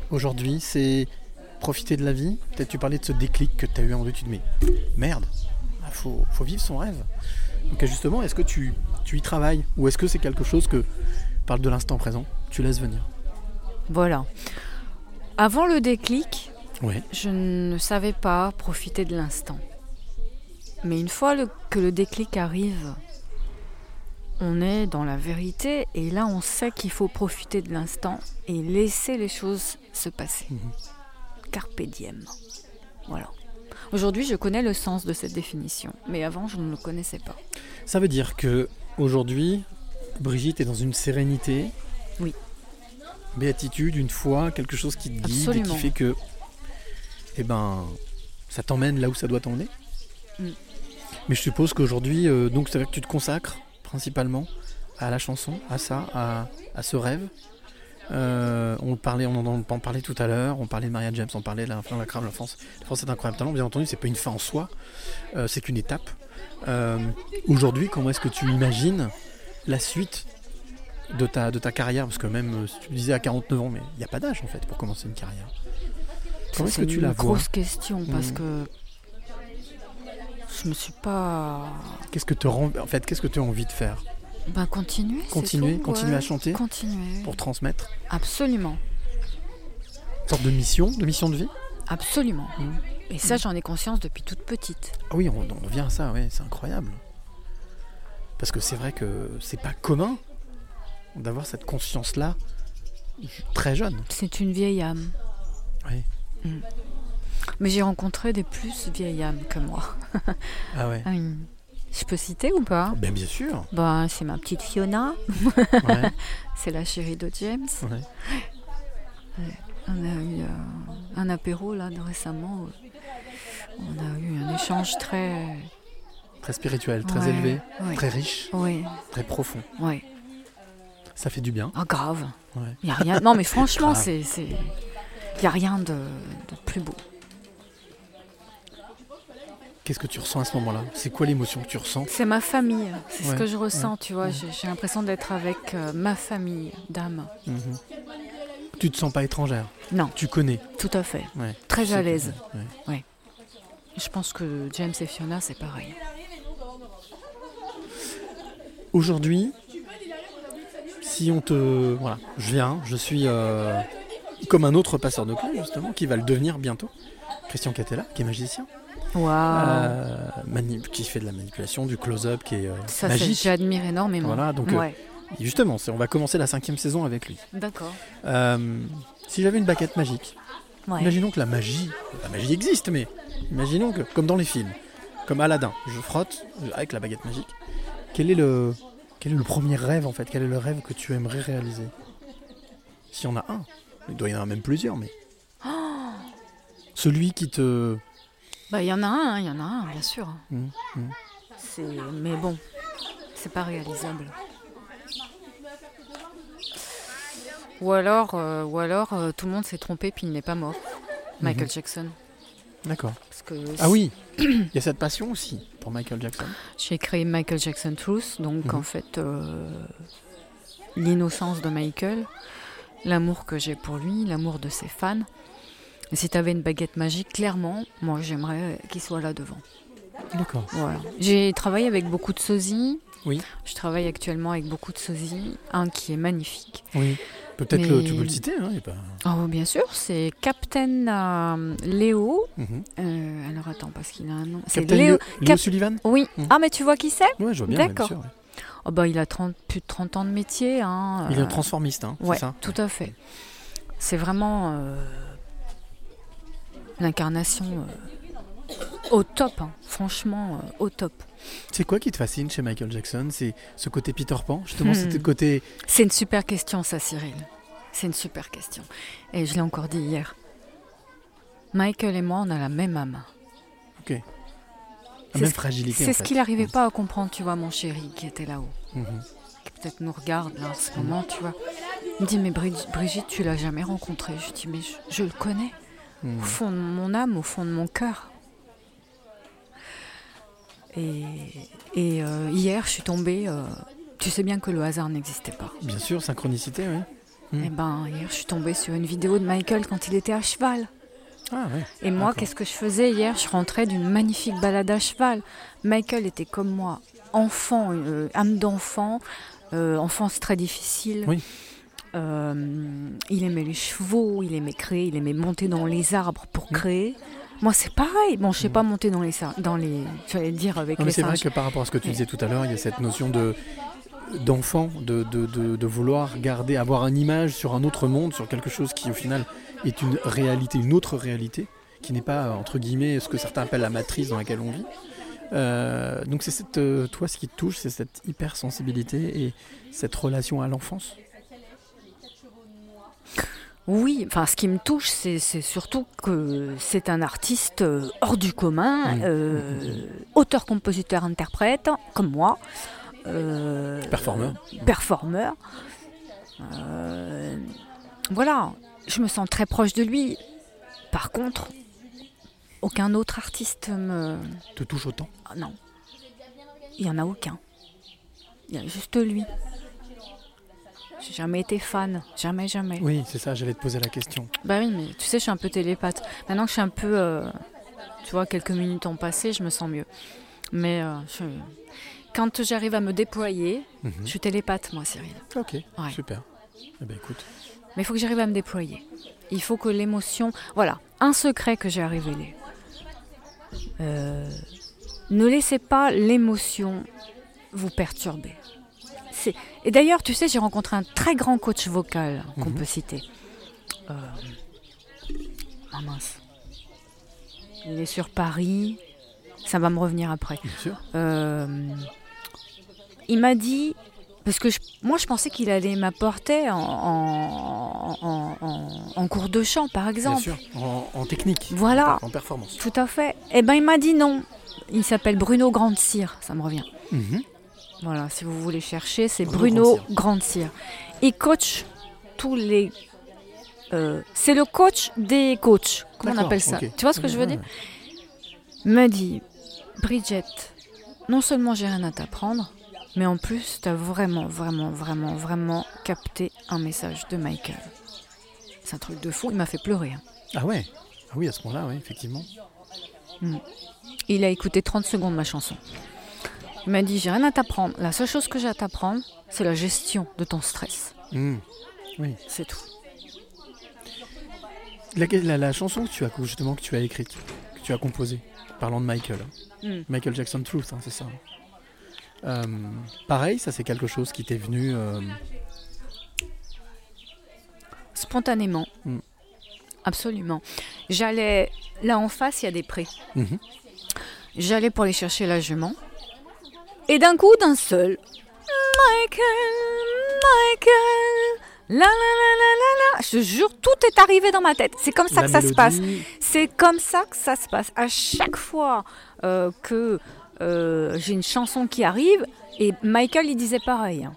[SPEAKER 1] aujourd'hui? C'est profiter de la vie? Peut-être tu parlais de ce déclic que tu as eu en deux, tu te merde, il faut, faut vivre son rêve. Donc justement, est-ce que tu, tu y travailles ou est-ce que c'est quelque chose que parle de l'instant présent, tu laisses venir?
[SPEAKER 3] Voilà. Avant le déclic,
[SPEAKER 1] Ouais.
[SPEAKER 3] je ne savais pas profiter de l'instant. Mais une fois le- que le déclic arrive, on est dans la vérité et là on sait qu'il faut profiter de l'instant et laisser les choses se passer. Carpe diem. Voilà. Aujourd'hui, je connais le sens de cette définition, mais avant, je ne le connaissais pas.
[SPEAKER 1] Ça veut dire que aujourd'hui, Brigitte est dans une sérénité.
[SPEAKER 3] Oui.
[SPEAKER 1] Béatitude, une foi, quelque chose qui te guide et qui fait que, eh ben, ça t'emmène là où ça doit t'emmener.
[SPEAKER 3] Mm.
[SPEAKER 1] Mais je suppose qu'aujourd'hui, euh, donc c'est vrai que tu te consacres principalement à la chanson, à ça, à, à ce rêve. Euh, on parlait, on en, en parlait tout à l'heure. On parlait de Maria James, on parlait de la de la la France. La France est un incroyable talent. Bien entendu, c'est pas une fin en soi, euh, c'est qu'une étape. Euh, Aujourd'hui, comment est-ce que tu imagines la suite de ta, de ta carrière? Parce que même, euh, si tu me disais à 49 ans, mais il n'y a pas d'âge en fait pour commencer une carrière. Comment est-ce que
[SPEAKER 3] C'est
[SPEAKER 1] tu
[SPEAKER 3] une
[SPEAKER 1] la vois?
[SPEAKER 3] grosse question parce
[SPEAKER 1] Mm.
[SPEAKER 3] que je me suis pas.
[SPEAKER 1] Qu'est-ce que tu en fait Qu'est-ce que tu as envie de faire?
[SPEAKER 3] Ben continuer. c'est
[SPEAKER 1] Continuer,
[SPEAKER 3] tout,
[SPEAKER 1] continuer
[SPEAKER 3] ouais.
[SPEAKER 1] à chanter?
[SPEAKER 3] Continuer.
[SPEAKER 1] pour transmettre?
[SPEAKER 3] Absolument,
[SPEAKER 1] Une sorte de mission, de mission de vie?
[SPEAKER 3] Absolument.
[SPEAKER 1] Mm.
[SPEAKER 3] Et ça, j'en ai conscience depuis toute petite.
[SPEAKER 1] Ah oui, on, on revient à ça, ouais, c'est incroyable. Parce que c'est vrai que c'est pas commun d'avoir cette conscience-là très jeune.
[SPEAKER 3] C'est une vieille âme.
[SPEAKER 1] Oui.
[SPEAKER 3] Mm. Mais j'ai rencontré des plus vieilles âmes que moi. <laughs>
[SPEAKER 1] Ah ouais.
[SPEAKER 3] Ah oui. Je peux citer ou pas?
[SPEAKER 1] Ben bien sûr.
[SPEAKER 3] Ben, c'est ma petite Fiona.
[SPEAKER 1] Ouais, <laughs>
[SPEAKER 3] C'est la chérie de James.
[SPEAKER 1] ouais.
[SPEAKER 3] On a eu euh, un apéro là récemment. On a eu un échange très.
[SPEAKER 1] Très spirituel, très
[SPEAKER 3] Ouais,
[SPEAKER 1] élevé,
[SPEAKER 3] ouais.
[SPEAKER 1] très riche, très profond. Ça fait du bien.
[SPEAKER 3] Ah, grave. Y a rien. Non, mais franchement, c'est. c'est... Y a rien de, de plus beau.
[SPEAKER 1] Qu'est-ce que tu ressens à ce moment-là? C'est quoi l'émotion que tu ressens?
[SPEAKER 3] C'est ma famille. C'est ce que je ressens, tu vois. j'ai l'impression d'être avec euh, ma famille d'âme.
[SPEAKER 1] Mhm. Tu te sens pas étrangère
[SPEAKER 3] Non,
[SPEAKER 1] Tu connais
[SPEAKER 3] tout à fait.
[SPEAKER 1] ouais.
[SPEAKER 3] Très à l'aise.
[SPEAKER 1] ouais.
[SPEAKER 3] Je pense que James et Fiona, c'est pareil.
[SPEAKER 1] Aujourd'hui, si on te. Voilà, je viens, je suis euh, comme un autre passeur de clés, justement, qui va le devenir bientôt. Christian Catella, qui est magicien,
[SPEAKER 3] Waouh.
[SPEAKER 1] euh, qui fait de la manipulation, du close-up, qui est euh,
[SPEAKER 3] Ça, j'admire énormément.
[SPEAKER 1] Voilà, donc euh,
[SPEAKER 3] ouais.
[SPEAKER 1] Justement, on va commencer la cinquième saison avec lui.
[SPEAKER 3] D'accord.
[SPEAKER 1] Euh, si j'avais une baguette magique,
[SPEAKER 3] Ouais.
[SPEAKER 1] imaginons que la magie, la magie existe, mais imaginons que, comme dans les films, comme Aladdin, je frotte avec la baguette magique. Quel est le, quel est le premier rêve en fait? Quel est le rêve que tu aimerais réaliser? S'il y en a un, il doit y en avoir même plusieurs, mais celui qui te,
[SPEAKER 3] Bah, il y en a un, il y en a un, bien sûr.
[SPEAKER 1] Hum, hum.
[SPEAKER 3] C'est... Mais bon, c'est pas réalisable. Ou alors, euh, ou alors euh, tout le monde s'est trompé puis il n'est pas mort. Michael
[SPEAKER 1] Mhm.
[SPEAKER 3] Jackson.
[SPEAKER 1] d'accord. Ah oui, <clears throat> il y a cette passion aussi pour Michael Jackson.
[SPEAKER 3] j'ai créé Michael Jackson Truth, donc
[SPEAKER 1] Mhm.
[SPEAKER 3] en fait, euh, l'innocence de Michael, l'amour que j'ai pour lui, l'amour de ses fans. Et si tu avais une baguette magique, clairement, moi j'aimerais qu'il soit là devant.
[SPEAKER 1] D'accord.
[SPEAKER 3] Voilà. J'ai travaillé avec beaucoup de sosies.
[SPEAKER 1] Oui.
[SPEAKER 3] Je travaille actuellement avec beaucoup de sosies. Un qui est magnifique.
[SPEAKER 1] Oui. Peut-être
[SPEAKER 3] Mais-
[SPEAKER 1] tu peux le citer. Hein, et
[SPEAKER 3] Oh, bien sûr, c'est Captain euh, Léo.
[SPEAKER 1] Mhm.
[SPEAKER 3] Euh, alors attends, parce qu'il a un nom. C'est
[SPEAKER 1] Captain
[SPEAKER 3] Léo.
[SPEAKER 1] Léo, Sullivan?
[SPEAKER 3] Oui.
[SPEAKER 1] Mhm.
[SPEAKER 3] Ah, mais tu vois qui c'est?
[SPEAKER 1] Ouais, je vois bien,
[SPEAKER 3] D'accord.
[SPEAKER 1] ouais.
[SPEAKER 3] oh, bah, Il a 30, plus de 30 ans de métier. Hein,
[SPEAKER 1] Il est
[SPEAKER 3] euh,
[SPEAKER 1] un transformiste, hein,
[SPEAKER 3] Ouais,
[SPEAKER 1] ça?
[SPEAKER 3] tout à fait. C'est vraiment euh, l'incarnation euh, au top, hein. franchement euh, au top.
[SPEAKER 1] C'est quoi qui te fascine chez Michael Jackson? C'est ce côté Peter Pan, justement,
[SPEAKER 3] Hmm.
[SPEAKER 1] côté.
[SPEAKER 3] C'est une super question, ça, Cyril. C'est une super question. Et je l'ai encore dit hier. Michael et moi, on a la même âme.
[SPEAKER 1] Ok. La même fragilité.
[SPEAKER 3] C'est ce qu'il n'arrivait pas à comprendre, tu vois, mon chéri, qui était là-haut,
[SPEAKER 1] Mhm.
[SPEAKER 3] qui peut-être nous regarde là en ce moment, tu vois. Il me dit, mais Brigitte, tu l'as jamais rencontré. Je dis, mais je, je le connais.
[SPEAKER 1] Hmm.
[SPEAKER 3] au fond de mon âme, au fond de mon cœur. Et, et euh, hier, je suis tombée. euh, tu sais bien que le hasard n'existait pas.
[SPEAKER 1] Bien sûr, synchronicité, oui. Hmm.
[SPEAKER 3] Et ben, hier, je suis tombée sur une vidéo de Michael quand il était à cheval.
[SPEAKER 1] Ah ouais.
[SPEAKER 3] Et moi, qu'est-ce que je faisais hier? Je rentrais d'une magnifique balade à cheval. Michael était comme moi, enfant, euh, âme d'enfant, euh, enfance très difficile.
[SPEAKER 1] Oui.
[SPEAKER 3] Euh, il aimait les chevaux, il aimait créer, il aimait monter dans les arbres pour créer. Moi, c'est pareil. Bon, je sais pas monter dans les, dans les, j'allais dire avec
[SPEAKER 1] Non, mais
[SPEAKER 3] les
[SPEAKER 1] c'est vrai que par rapport à ce que tu disais tout à l'heure, il y a cette notion de d'enfant, de, de, de- de vouloir garder, avoir une image sur un autre monde, sur quelque chose qui au final est une réalité, une autre réalité, qui n'est pas entre guillemets ce que certains appellent la matrice dans laquelle on vit. Euh, donc c'est cette, euh, toi ce qui te touche, c'est cette hypersensibilité et cette relation à l'enfance.
[SPEAKER 3] Oui, enfin, ce qui me touche, c'est surtout que c'est un artiste euh, hors du commun, euh, auteur, compositeur, interprète, comme moi. Euh,
[SPEAKER 1] Performeur.
[SPEAKER 3] performeur. Euh, voilà, je me sens très proche de lui. Par contre, aucun autre artiste me.
[SPEAKER 1] Te touche autant?
[SPEAKER 3] Ah non, il n'y en a aucun. Il y a juste lui. J'ai jamais été fan, jamais, jamais.
[SPEAKER 1] Oui, c'est ça, j'allais te poser la question.
[SPEAKER 3] Bah oui, mais tu sais, je suis un peu télépathe. Maintenant que je suis un peu. euh, tu vois, quelques minutes ont passé, je me sens mieux. Mais euh, je- quand j'arrive à me déployer,
[SPEAKER 1] Mhm.
[SPEAKER 3] je suis télépathe, moi, Cyril.
[SPEAKER 1] Ok,
[SPEAKER 3] Ouais.
[SPEAKER 1] super. Eh ben écoute,
[SPEAKER 3] Mais il faut que j'arrive à me déployer. Il faut que l'émotion. Voilà, un secret que j'ai à révéler. Euh, ne laissez pas l'émotion vous perturber. C'est- Et d'ailleurs, tu sais, j'ai rencontré un très grand coach vocal qu'on
[SPEAKER 1] Mhm.
[SPEAKER 3] peut citer. Euh, Ah mince. Il est sur Paris. Ça va me revenir après.
[SPEAKER 1] bien sûr.
[SPEAKER 3] Euh, il m'a dit, parce que je- moi je pensais qu'il allait m'apporter en, en, en- en- en cours de chant par
[SPEAKER 1] Bien
[SPEAKER 3] exemple.
[SPEAKER 1] sûr, en, technique.
[SPEAKER 3] Voilà.
[SPEAKER 1] En performance.
[SPEAKER 3] Tout à fait. Eh ben il m'a dit non. Il s'appelle Bruno Grandcir, ça me revient.
[SPEAKER 1] Mhm.
[SPEAKER 3] Voilà, si vous voulez chercher, c'est
[SPEAKER 1] Bruno
[SPEAKER 3] Bruno. Il coach tous les. euh, c'est le coach des coachs. Comment on appelle ça. Tu vois ce que je veux dire me dit Bridget, non seulement j'ai rien à t'apprendre, mais en plus, t'as vraiment, vraiment, vraiment, vraiment capté un message de Michael. C'est un truc de fou, il m'a fait pleurer. hein.
[SPEAKER 1] Ah ouais? Ah oui, à ce moment-là, oui, effectivement.
[SPEAKER 3] Il a écouté 30 secondes ma chanson. Il m'a dit J'ai rien à t'apprendre. La seule chose que j'ai à t'apprendre, c'est la gestion de ton stress.
[SPEAKER 1] Hmm.
[SPEAKER 3] C'est tout.
[SPEAKER 1] La, la- la chanson que tu as justement que tu as écrite, que tu as composée, parlant de Michael, hein.
[SPEAKER 3] Hmm.
[SPEAKER 1] Michael Jackson Truth, hein, c'est ça. Euh, pareil, ça c'est quelque chose qui t'est venu. euh,
[SPEAKER 3] Spontanément.
[SPEAKER 1] Mm.
[SPEAKER 3] Absolument. J'allais. Là en face, il y a des prés.
[SPEAKER 1] mhm.
[SPEAKER 3] J'allais pour aller chercher la jument. Et d'un coup, d'un seul. Michael, Michael. La la la la la la. Je te jure, tout est arrivé dans ma tête. C'est comme ça
[SPEAKER 1] La
[SPEAKER 3] que ça se passe. C'est comme ça que ça se passe. À chaque fois euh, que euh, j'ai une chanson qui arrive, et Michael, il disait pareil. hein.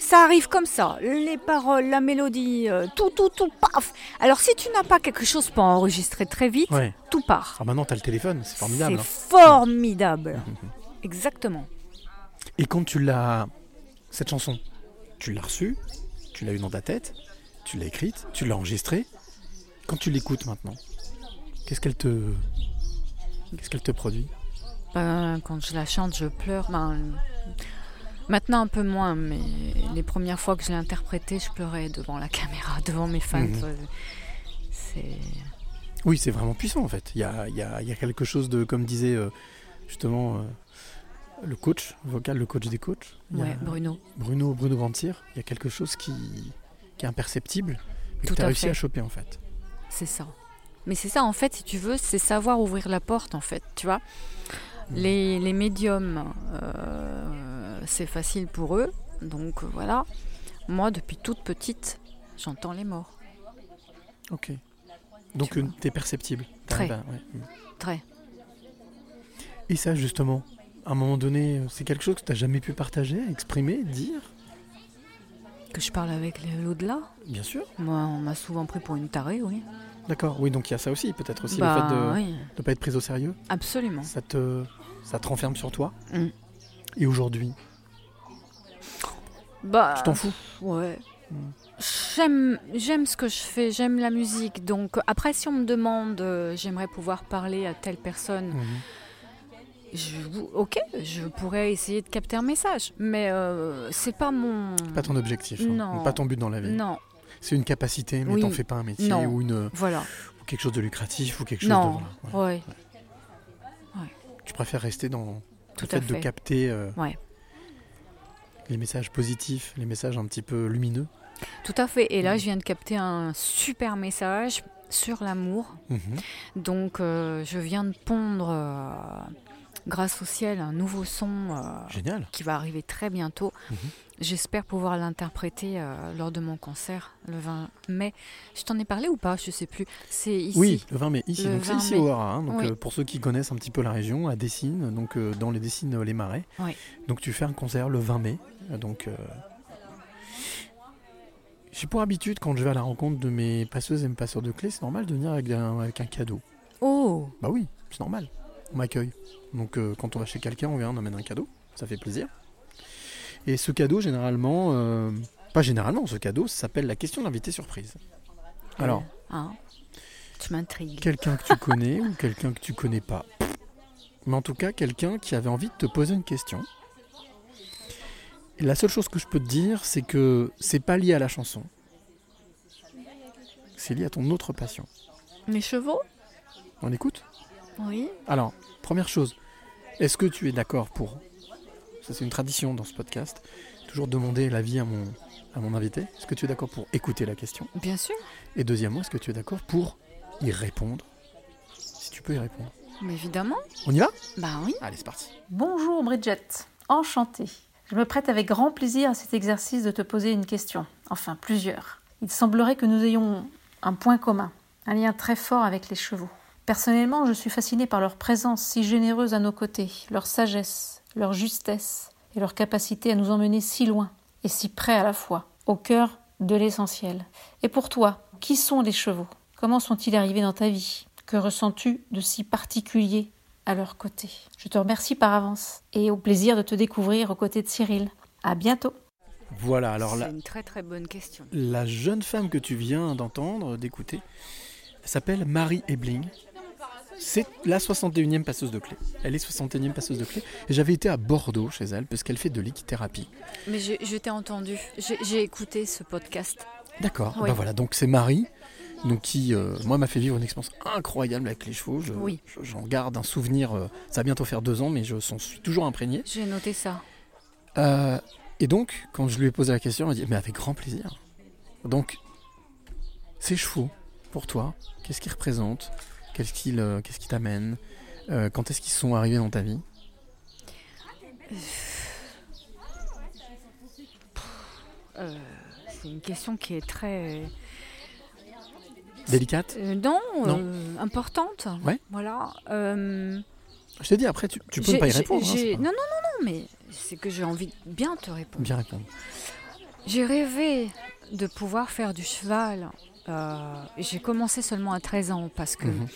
[SPEAKER 3] Ça arrive comme ça, les paroles, la mélodie, euh, tout, tout, tout, paf. Alors si tu n'as pas quelque chose pour enregistrer très vite,
[SPEAKER 1] Ouais.
[SPEAKER 3] tout part.
[SPEAKER 1] Ah maintenant t'as le téléphone, c'est formidable.
[SPEAKER 3] C'est
[SPEAKER 1] hein.
[SPEAKER 3] formidable. <laughs> Exactement.
[SPEAKER 1] Et quand tu l'as, cette chanson, tu l'as reçue, tu l'as eu dans ta tête, tu l'as écrite, tu l'as enregistrée. Quand tu l'écoutes maintenant, qu'est-ce qu'elle te, qu'est-ce qu'elle te produit?
[SPEAKER 3] Ben, quand je la chante, je pleure. Ben, maintenant un peu moins, mais les premières fois que je l'ai interprétée, je pleurais devant la caméra, <laughs> devant mes fans.
[SPEAKER 1] Mhm.
[SPEAKER 3] C'est
[SPEAKER 1] Oui, c'est vraiment puissant en fait. Il y a, il y a- il y a quelque chose de, comme disait euh, justement euh, le coach vocal, le coach des coachs, a
[SPEAKER 3] ouais, Bruno.
[SPEAKER 1] Bruno, Bruno Grandtir, il y a quelque chose qui, qui est imperceptible, mais
[SPEAKER 3] Tout
[SPEAKER 1] que tu as réussi
[SPEAKER 3] fait.
[SPEAKER 1] à choper en fait.
[SPEAKER 3] C'est ça. Mais c'est ça, en fait, si tu veux, c'est savoir ouvrir la porte, en fait, tu vois. Les, les médiums, euh, c'est facile pour eux, donc euh, voilà. Moi, depuis toute petite, j'entends les morts.
[SPEAKER 1] Ok. Donc
[SPEAKER 3] Tu
[SPEAKER 1] t'es perceptible.
[SPEAKER 3] Très.
[SPEAKER 1] À- ouais. Mm.
[SPEAKER 3] Très.
[SPEAKER 1] Et ça justement, à un moment donné, c'est quelque chose que tu n'as jamais pu partager, exprimer, dire?
[SPEAKER 3] Que je parle avec l'au-delà?
[SPEAKER 1] Bien sûr.
[SPEAKER 3] Moi, on m'a souvent pris pour une tarée, oui.
[SPEAKER 1] D'accord, oui, donc il y a ça aussi, peut-être aussi,
[SPEAKER 3] Bah,
[SPEAKER 1] le fait de
[SPEAKER 3] oui,
[SPEAKER 1] ne pas être prise au sérieux.
[SPEAKER 3] absolument.
[SPEAKER 1] Ça te, ça te renferme sur toi.
[SPEAKER 3] Mm.
[SPEAKER 1] Et aujourd'hui,
[SPEAKER 3] Bah,
[SPEAKER 1] tu t'en fous
[SPEAKER 3] Ouais.
[SPEAKER 1] Mm.
[SPEAKER 3] J'aime, j'aime ce que je fais, j'aime la musique. Donc après, si on me demande, euh, j'aimerais pouvoir parler à telle personne,
[SPEAKER 1] Mhm.
[SPEAKER 3] je, ok, je pourrais essayer de capter un message, mais euh, c'est pas mon.
[SPEAKER 1] Pas ton objectif, hein,
[SPEAKER 3] Non.
[SPEAKER 1] pas ton but dans la vie.
[SPEAKER 3] Non,
[SPEAKER 1] C'est une capacité, mais
[SPEAKER 3] Oui.
[SPEAKER 1] t'en fais pas un métier
[SPEAKER 3] Non.
[SPEAKER 1] ou, une,
[SPEAKER 3] voilà.
[SPEAKER 1] ou quelque chose de lucratif ou quelque chose
[SPEAKER 3] Non.
[SPEAKER 1] de. voilà, ouais.
[SPEAKER 3] Ouais,
[SPEAKER 1] Tu préfères rester dans
[SPEAKER 3] tout
[SPEAKER 1] le fait, de capter euh,
[SPEAKER 3] Ouais.
[SPEAKER 1] les messages positifs, les messages un petit peu lumineux.
[SPEAKER 3] Tout à fait. Et là, je viens de capter un super message sur l'amour.
[SPEAKER 1] Mhm.
[SPEAKER 3] Donc, euh, je viens de pondre, euh, grâce au ciel, un nouveau son. euh, qui va arriver très bientôt.
[SPEAKER 1] Mhm.
[SPEAKER 3] J'espère pouvoir l'interpréter euh, lors de mon concert le 20 mai. Je t'en ai parlé ou pas? Je sais plus. C'est ici.
[SPEAKER 1] Oui, le 20 mai, ici.
[SPEAKER 3] Le
[SPEAKER 1] donc c'est
[SPEAKER 3] 20
[SPEAKER 1] ici
[SPEAKER 3] mai.
[SPEAKER 1] au Haras, hein, donc
[SPEAKER 3] Oui.
[SPEAKER 1] euh, pour ceux qui connaissent un petit peu la région, à Dessines, donc dans les Dessines les Marais.
[SPEAKER 3] Oui.
[SPEAKER 1] Donc tu fais un concert le 20 mai. donc j'ai pour habitude quand je vais à la rencontre de mes passeuses et mes passeurs de clés, c'est normal de venir avec un, avec un cadeau.
[SPEAKER 3] Oh
[SPEAKER 1] Bah oui, c'est normal. On m'accueille. Donc euh, quand on va chez quelqu'un, on vient, on emmène un cadeau. Ça fait plaisir. Et ce cadeau, généralement, euh, pas généralement, ce cadeau ça s'appelle la question d'invité surprise. Alors,
[SPEAKER 3] Hein Tu m'intrigues.
[SPEAKER 1] quelqu'un que tu connais ou quelqu'un que tu connais pas. Mais en tout cas, quelqu'un qui avait envie de te poser une question. Et la seule chose que je peux te dire, c'est que c'est pas lié à la chanson. C'est lié à ton autre passion.
[SPEAKER 3] Mes chevaux?
[SPEAKER 1] On écoute?
[SPEAKER 3] Oui.
[SPEAKER 1] Alors, première chose, est-ce que tu es d'accord pour Ça, c'est une tradition dans ce podcast. Toujours demander l'avis à mon, à mon invité. Est-ce que tu es d'accord pour écouter la question?
[SPEAKER 3] Bien sûr.
[SPEAKER 1] Et deuxièmement, est-ce que tu es d'accord pour y répondre? Si tu peux y répondre.
[SPEAKER 3] Mais évidemment.
[SPEAKER 1] On y va?
[SPEAKER 3] Bah oui.
[SPEAKER 1] Allez, c'est parti.
[SPEAKER 5] Bonjour Bridget, enchantée. Je me prête avec grand plaisir à cet exercice de te poser une question, enfin plusieurs. Il semblerait que nous ayons un point commun, un lien très fort avec les chevaux. Personnellement, je suis fascinée par leur présence si généreuse à nos côtés, leur sagesse, leur justesse et leur capacité à nous emmener si loin et si près à la fois, au cœur de l'essentiel. Et pour toi, qui sont les chevaux? Comment sont-ils arrivés dans ta vie? Que ressens-tu de si particulier à leur côté? Je te remercie par avance et au plaisir de te découvrir aux côtés de Cyril. À bientôt.
[SPEAKER 1] Voilà, alors
[SPEAKER 3] C'est
[SPEAKER 1] la,
[SPEAKER 3] une très très bonne question.
[SPEAKER 1] la jeune femme que tu viens d'entendre, d'écouter, elle s'appelle Marie Ebling. C'est la 61e passeuse de clé. Elle est 61e passeuse de clé. Et j'avais été à Bordeaux chez elle parce qu'elle fait de l'équithérapie.
[SPEAKER 3] Mais je, je t'ai entendu. J'ai écouté ce podcast.
[SPEAKER 1] D'accord.
[SPEAKER 3] Oui.
[SPEAKER 1] Bah voilà, donc c'est Marie, donc qui, euh, moi, m'a fait vivre une expérience incroyable avec les chevaux. Je-
[SPEAKER 3] Oui.
[SPEAKER 1] je- J'en garde un souvenir. euh, ça va bientôt faire deux ans, mais je s'en suis toujours imprégné.
[SPEAKER 3] J'ai noté ça.
[SPEAKER 1] Euh, et donc, quand je lui ai posé la question, elle m'a dit Mais avec grand plaisir. Donc, ces chevaux, pour toi, qu'est-ce qu'ils représentent? Qu'est-ce euh, qu'est-ce qui t'amène Euh, Quand est-ce qu'ils sont arrivés dans ta vie?
[SPEAKER 3] Euh, c'est une question qui est très.
[SPEAKER 1] Délicate?
[SPEAKER 3] Non,
[SPEAKER 1] Non.
[SPEAKER 3] importante.
[SPEAKER 1] Ouais.
[SPEAKER 3] Voilà.
[SPEAKER 1] Je t'ai dit, après, tu, tu peux ne pas y répondre. hein, pas-
[SPEAKER 3] non, non, non, non, mais c'est que j'ai envie de bien te répondre.
[SPEAKER 1] Bien répondre.
[SPEAKER 3] J'ai rêvé de pouvoir faire du cheval. Euh, j'ai commencé seulement à 13 ans parce que
[SPEAKER 1] Mhm.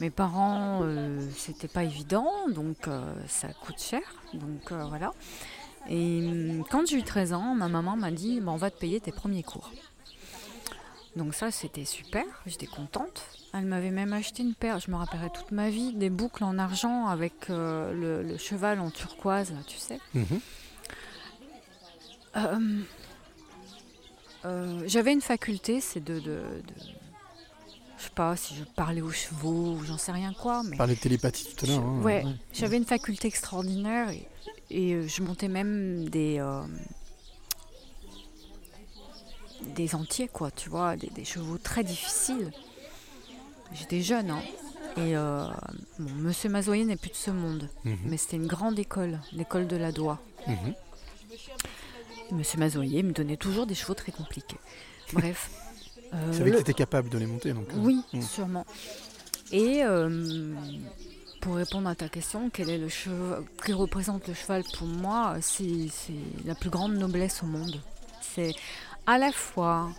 [SPEAKER 3] mes parents, euh, c'était pas évident, donc euh, ça coûte cher. Donc voilà. Et hum, quand j'ai eu 13 ans, ma maman m'a dit Bon, on va te payer tes premiers cours. Donc ça, c'était super, j'étais contente. Elle m'avait même acheté une paire, je me rappellerai toute ma vie, des boucles en argent avec euh, le, le cheval en turquoise, là, tu sais.
[SPEAKER 1] Mhm.
[SPEAKER 3] Euh, euh, J'avais une faculté, c'est de, de, de- Je sais pas si je parlais aux chevaux ou j'en sais rien quoi, mais.
[SPEAKER 1] Parler de télépathie tout à l'heure. hein,
[SPEAKER 3] Ouais, j'avais une faculté extraordinaire et, et, euh, je montais même des. euh, des entiers, quoi, tu vois, des, des chevaux très difficiles. J'étais jeune, hein. Et euh, bon, Monsieur Mazoyer n'est plus de ce monde,
[SPEAKER 1] Mhm.
[SPEAKER 3] mais c'était une grande école, l'école de la Doigt. Monsieur Mazoyer me donnait toujours des chevaux très compliqués. <laughs> Bref. euh,
[SPEAKER 1] savais que
[SPEAKER 3] le-
[SPEAKER 1] tu étais capable de les monter. Donc, euh,
[SPEAKER 3] Oui,
[SPEAKER 1] mm.
[SPEAKER 3] sûrement. Et euh, pour répondre à ta question, quel est le cheval qui représente le cheval pour moi C'est c'est la plus grande noblesse au monde. C'est à la fois,